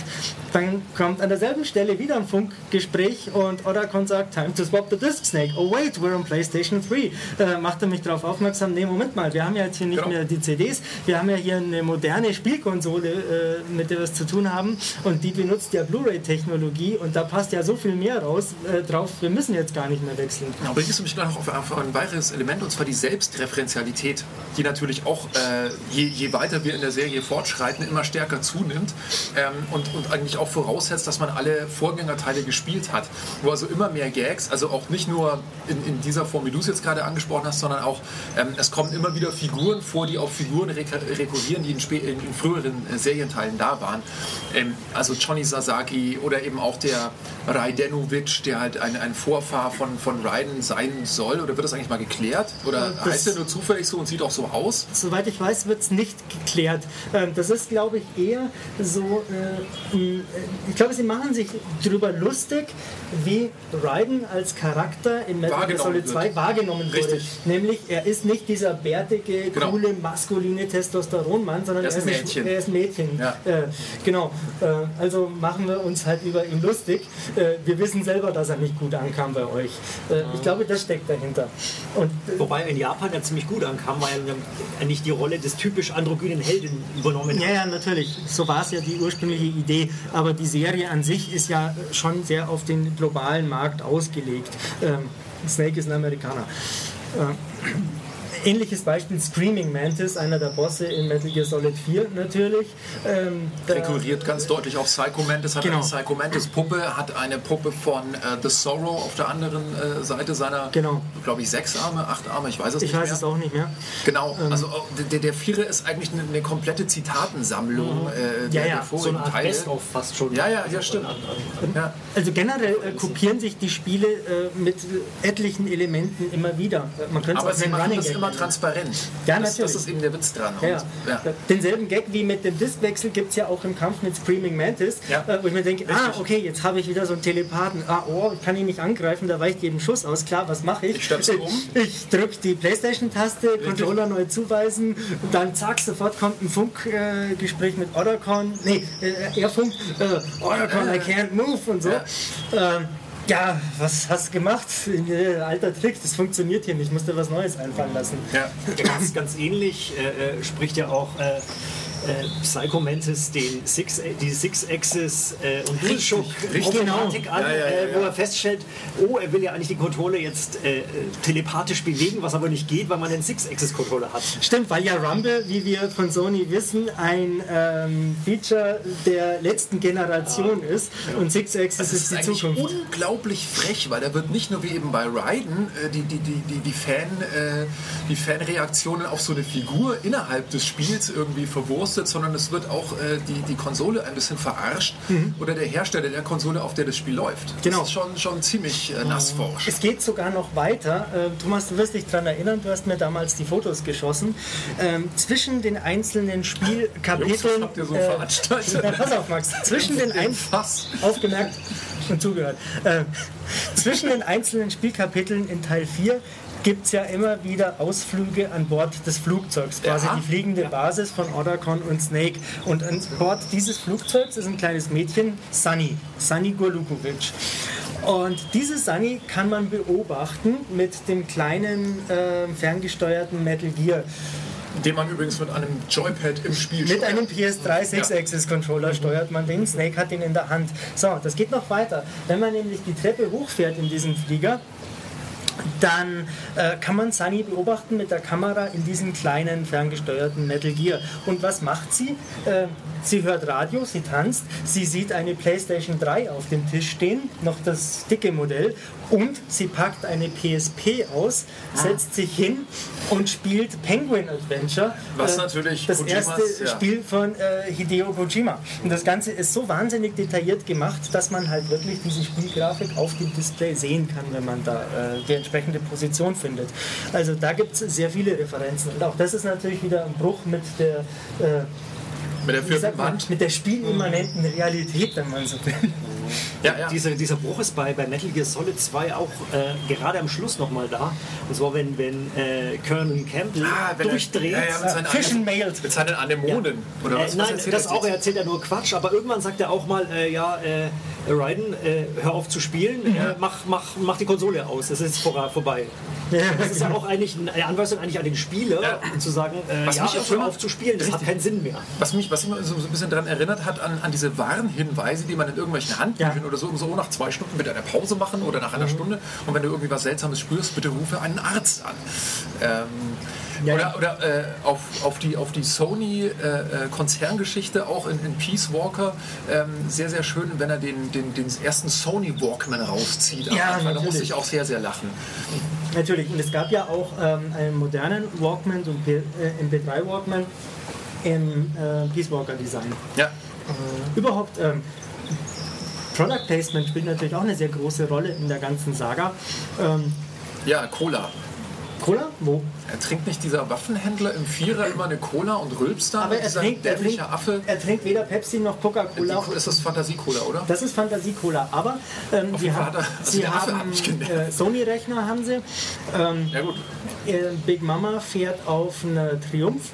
dann kommt an derselben Stelle wieder ein Funkgespräch und Odakon sagt, time to swap the disk, Snake. Oh wait, we're on PlayStation 3. Äh, macht er mich darauf aufmerksam, nee, Moment mal, wir haben ja jetzt hier nicht Genau. mehr die CDs, wir haben ja hier eine moderne Spielkonsole, äh, mit der wir es zu tun haben und die benutzt ja Blu-ray-Technologie und da passt ja so viel mehr raus äh, drauf, wir müssen jetzt gar nicht mehr wechseln. Ja, bringst du mich gleich noch auf, auf ein weiteres Element, und zwar die Selbstreferenzialität, die natürlich auch, äh, je, je weiter wir in der Serie fortschreiten, immer stärker zunimmt ähm, und, und eigentlich auch voraussetzt, dass man alle Vorgängerteile gespielt hat. Wo also immer mehr Gags, also auch nicht nur in, in dieser Form, wie du es jetzt gerade angesprochen hast, sondern auch, ähm, es kommen immer wieder Figuren vor, die auf Figuren rek- rekurrieren, die in, in, in früheren äh, Serienteilen da waren. Ähm, also Johnny Sasaki oder eben auch der Raidenovic, der halt ein, ein Vorfahr von, von Raiden sein soll. Oder wird das eigentlich mal geklärt? Oder Das- heißt er nur zufällig so und sieht auch so aus? Soweit ich weiß, wird es nicht geklärt. Ähm, Das ist, glaube ich, eher so. äh, äh, Ich glaube, sie machen sich darüber lustig, wie Raiden als Charakter in Metal Gear Solid wird. 2 wahrgenommen wurde. Richtig. Nämlich, er ist nicht dieser bärtige, Genau. coole, maskuline Testosteronmann, sondern Er ist ein ein- Mädchen. Er ist ein Mädchen. Ja. Äh, genau. Also machen wir uns halt über ihn lustig. Äh, Wir wissen selber, dass er nicht gut ankam bei euch. Äh, Ich glaube, das steckt dahinter. Und äh, Wobei er in Japan ja ziemlich gut ankam, weil er nicht die Rolle des typisch androgynen Helden übernommen Ja, hat. ja, natürlich. So war es ja die ursprüngliche Idee. Aber die Serie an sich ist ja schon sehr auf den globalen Markt ausgelegt. Ähm, Snake ist ein Amerikaner. Äh, ähnliches Beispiel Screaming Mantis, einer der Bosse in Metal Gear Solid 4 natürlich. Ähm, Rekurriert ganz deutlich auf Psycho Mantis, hat Genau. eine Psycho Mantis Puppe, hat eine Puppe von äh, The Sorrow auf der anderen äh, Seite seiner, Genau. glaube ich, sechs Arme, acht Arme, ich weiß es Ich nicht weiß mehr. es auch nicht mehr. Genau, Ähm. also auch der, der Vierer ist eigentlich eine, eine komplette Zitatensammlung äh, der, Mhm. Ja, ja, So eine Art Teile. Fast schon. Ja, ja, ja, stimmt. Ja. Also generell äh, kopieren sich die Spiele äh, mit etlichen Elementen immer wieder. Äh, Man könnte es auch einen Running Gag immer nennen. transparent. Ja, das, natürlich. das ist eben der Witz dran. Und, ja. ja. Denselben Gag wie mit dem Diskwechsel gibt es ja auch im Kampf mit Screaming Mantis, Ja. äh, wo ich mir denke, ah, okay, jetzt habe ich wieder so einen Telepathen. Ah, oh, ich kann ihn nicht angreifen, da weicht jedem Schuss aus. Klar, was mache ich? Ich stöpsel um. Ich drücke die Playstation-Taste, Controller neu zuweisen und dann zack, sofort kommt ein Funkgespräch äh, mit Ottercon. Nee, äh, er funkt, äh, Ottercon, I can't move und so. Ja. Ähm, ja, was hast du gemacht? Alter Trick, das funktioniert hier nicht. Ich musste was Neues einfallen lassen. Ja. Ja, ganz, ganz ähnlich äh, äh, spricht ja auch äh, äh, Psycho Mantis den Six, die Six-Axis äh, und DualShock richtig. Automatik an, Ja, ja, ja, äh, wo ja. er feststellt, oh, er will ja eigentlich die Controller jetzt äh, telepathisch bewegen, was aber nicht geht, weil man einen Six-Axis-Controller hat. Stimmt, weil ja Rumble, wie wir von Sony wissen, ein ähm, Feature der letzten Generation ist und Six Axis Das ist ist die eigentlich Zukunft. unglaublich frech, weil da wird nicht nur wie eben bei Raiden äh, die, die, die, die, die, Fan, äh, die Fanreaktionen auf so eine Figur innerhalb des Spiels irgendwie verwurstet, sondern es wird auch äh, die, die Konsole ein bisschen verarscht oder der Hersteller der Konsole, auf der das Spiel läuft. Mhm. Genau. Das ist schon, schon ziemlich äh, nassforsch. Es geht sogar noch weiter. Äh, Thomas, du wirst dich daran erinnern, du hast mir damals die Fotos geschossen. Ähm, zwischen den einzelnen Jungs, Spielkapiteln. was habt ihr so veranstaltet? Na, pass auf, Max. Zwischen den ein Fass. aufgemerkt und zugehört. Äh, zwischen den einzelnen Spielkapiteln in Teil 4 gibt es ja immer wieder Ausflüge an Bord des Flugzeugs, quasi Ja. die fliegende Basis von Otacon und Snake. Und an Bord dieses Flugzeugs ist ein kleines Mädchen, Sunny, Sunny Golukovic. Und diese Sunny kann man beobachten mit dem kleinen äh, ferngesteuerten Metal Gear. Den man übrigens mit einem Joypad im Spiel Mit steuert. einem PS3 Six-Axis-Controller steuert man den. Snake hat ihn in der Hand. So, das geht noch weiter. Wenn man nämlich die Treppe hochfährt in diesem Flieger, dann äh, kann man Sunny beobachten mit der Kamera in diesem kleinen ferngesteuerten Metal Gear. Und was macht sie? Äh, sie hört Radio, sie tanzt, sie sieht eine PlayStation 3 auf dem Tisch stehen, noch das dicke Modell, und sie packt eine PSP aus, setzt sich hin und spielt Penguin Adventure. Was äh, natürlich das Kojimas, erste ja. Spiel von äh, Hideo Kojima. Und das Ganze ist so wahnsinnig detailliert gemacht, dass man halt wirklich diese Spielgrafik auf dem Display sehen kann, wenn man da äh, die entsprechende Position findet. Also da gibt es sehr viele Referenzen. Und auch das ist natürlich wieder ein Bruch mit der, äh, mit der vierten Wand. mit der spielimmanenten Realität, wenn man so will. Ja, ja. Dieser, dieser Bruch ist bei, bei Metal Gear Solid 2 auch äh, gerade am Schluss nochmal da. Und zwar, wenn, wenn äh, Colonel Campbell Ah, wenn er- durchdreht. ja, Anem- Mailed. Mit seinen Anemonen. Oder Äh, was, was nein, erzählt das er auch, er erzählt ja nur Quatsch, aber irgendwann sagt er auch mal, äh, ja, äh, Raiden, äh, hör auf zu spielen, äh, mach, mach, mach die Konsole aus, es ist vor, vorbei. Das ist ja auch eigentlich eine Anweisung eigentlich an den Spieler, Ja. zu sagen, äh, Was ja, mich auch hör immer- auf zu spielen, das hat keinen Sinn mehr. Was mich, was mich so so ein bisschen daran erinnert hat, an, an diese Warnhinweise, die man in irgendwelchen Handbüchern Ja. oder so, so nach zwei Stunden bitte eine Pause machen oder nach einer Mhm. Stunde. Und wenn du irgendwie was Seltsames spürst, bitte rufe einen Arzt an. Ähm, Ja, oder oder äh, auf, auf die, auf die Sony-Konzerngeschichte auch in, in Peace Walker ähm, sehr, sehr schön, wenn er den, den, den ersten Sony Walkman rauszieht. Ja, Anfang. Da musste ich auch sehr, sehr lachen. Natürlich, und es gab ja auch ähm, einen modernen Walkman, so ein äh, MP3 Walkman im äh, Peace Walker Design. Ja. Überhaupt, ähm, Product Placement spielt natürlich auch eine sehr große Rolle in der ganzen Saga. Ähm, ja, Cola. Cola? Wo? Er trinkt nicht dieser Waffenhändler im Vierer immer eine Cola und rülpst da? Aber er trinkt, er, trinkt, Affe. er trinkt weder Pepsi noch Coca-Cola. Die, ist das Fantasie-Cola, oder? Das ist Fantasie-Cola, aber ähm, die er- also sie haben äh, Sony-Rechner haben sie. Ähm, Ja gut. äh, Big Mama fährt auf einer Triumph.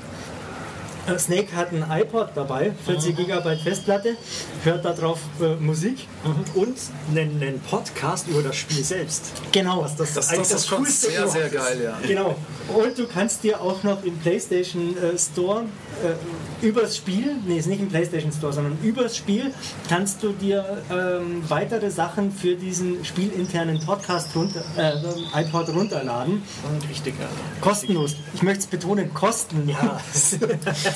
Äh, Snake hat ein iPod dabei, 40 GB Festplatte, hört darauf äh, Musik. Und einen, einen Podcast über das Spiel selbst. Genau. Was das, Das, eigentlich das ist schon Coolste sehr, sehr geil, ja. Genau. Und du kannst dir auch noch im PlayStation äh, Store äh, übers Spiel, nee, ist nicht im PlayStation Store, sondern übers Spiel kannst du dir ähm, weitere Sachen für diesen spielinternen Podcast runter, äh, iPod runterladen. Richtig, ja. Kostenlos. Ich möchte es betonen, kostenlos.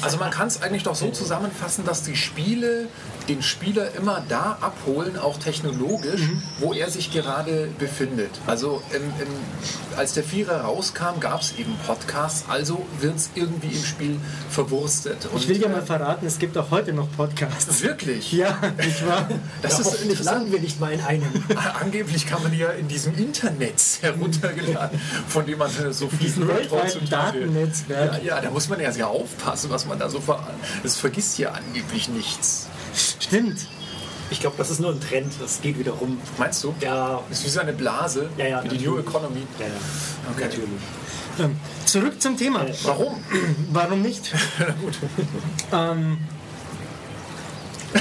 Also man kann es eigentlich doch so zusammenfassen, dass die Spiele den Spieler immer da abholen, auch technologisch, Mhm. wo er sich gerade befindet. Also im, im, als der Vierer rauskam, gab es eben Podcasts, also wird es irgendwie im Spiel verwurstet. Und, Ich will dir äh, mal verraten, es gibt auch heute noch Podcasts. Wirklich? Ja, nicht wahr? Das ja, ist interessant. landen wir nicht mal in einem. Angeblich kann man ja in diesem Internet heruntergeladen, von dem man äh, so viel hört heutzutage. Datennetzwerk. Ja, ja, da muss man ja sehr aufpassen, was man da so ver... Das vergisst ja angeblich nichts. Stimmt. Ich glaube, das ist nur ein Trend, das geht wieder rum. Meinst du? Ja, Das ist wie so eine Blase, Ja, ja, wie die New. Economy. ja, ja. Okay. natürlich. Ähm, zurück zum Thema. Warum? Warum nicht? ähm,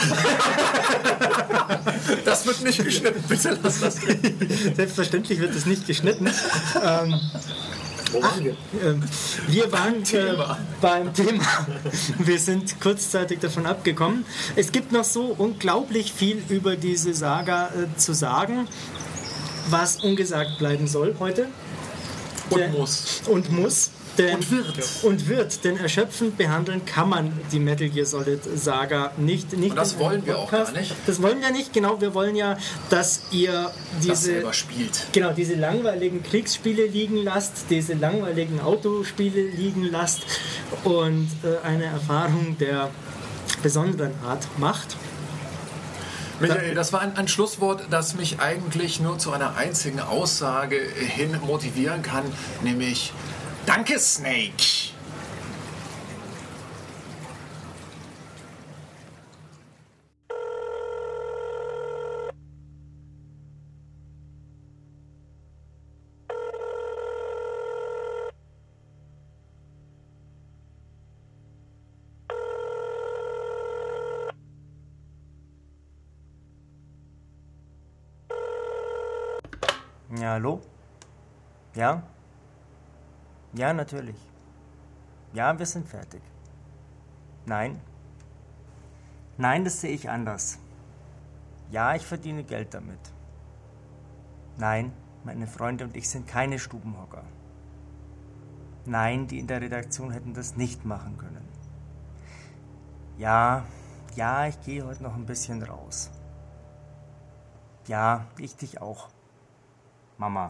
Das wird nicht geschnitten, bitte lass das drin. selbstverständlich wird es nicht geschnitten. Ähm, Wo waren wir? Ähm, wir waren äh, Thema. beim Thema. Wir sind kurzzeitig davon abgekommen. Es gibt noch so unglaublich viel über diese Saga äh, zu sagen, was ungesagt bleiben soll heute. Und Der- muss. Und muss. Denn, Und wird. Und wird. Denn erschöpfend behandeln kann man die Metal Gear Solid Saga nicht. nicht Und das wollen wir auch gar nicht. Das wollen wir nicht, genau. Wir wollen ja, dass ihr Das diese selber spielt. Genau, diese langweiligen Kriegsspiele liegen lasst, diese langweiligen Autospiele liegen lasst und äh, eine Erfahrung der besonderen Art macht. Michael, das war ein, ein Schlusswort, das mich eigentlich nur zu einer einzigen Aussage hin motivieren kann, nämlich Danke, Snake. Ja, hallo? Ja? Ja, natürlich. Ja, wir sind fertig. Nein. Nein, das sehe ich anders. Ja, ich verdiene Geld damit. Nein, meine Freunde und ich sind keine Stubenhocker. Nein, die in der Redaktion hätten das nicht machen können. Ja, ja, ich gehe heute noch ein bisschen raus. Ja, ich dich auch. Mama.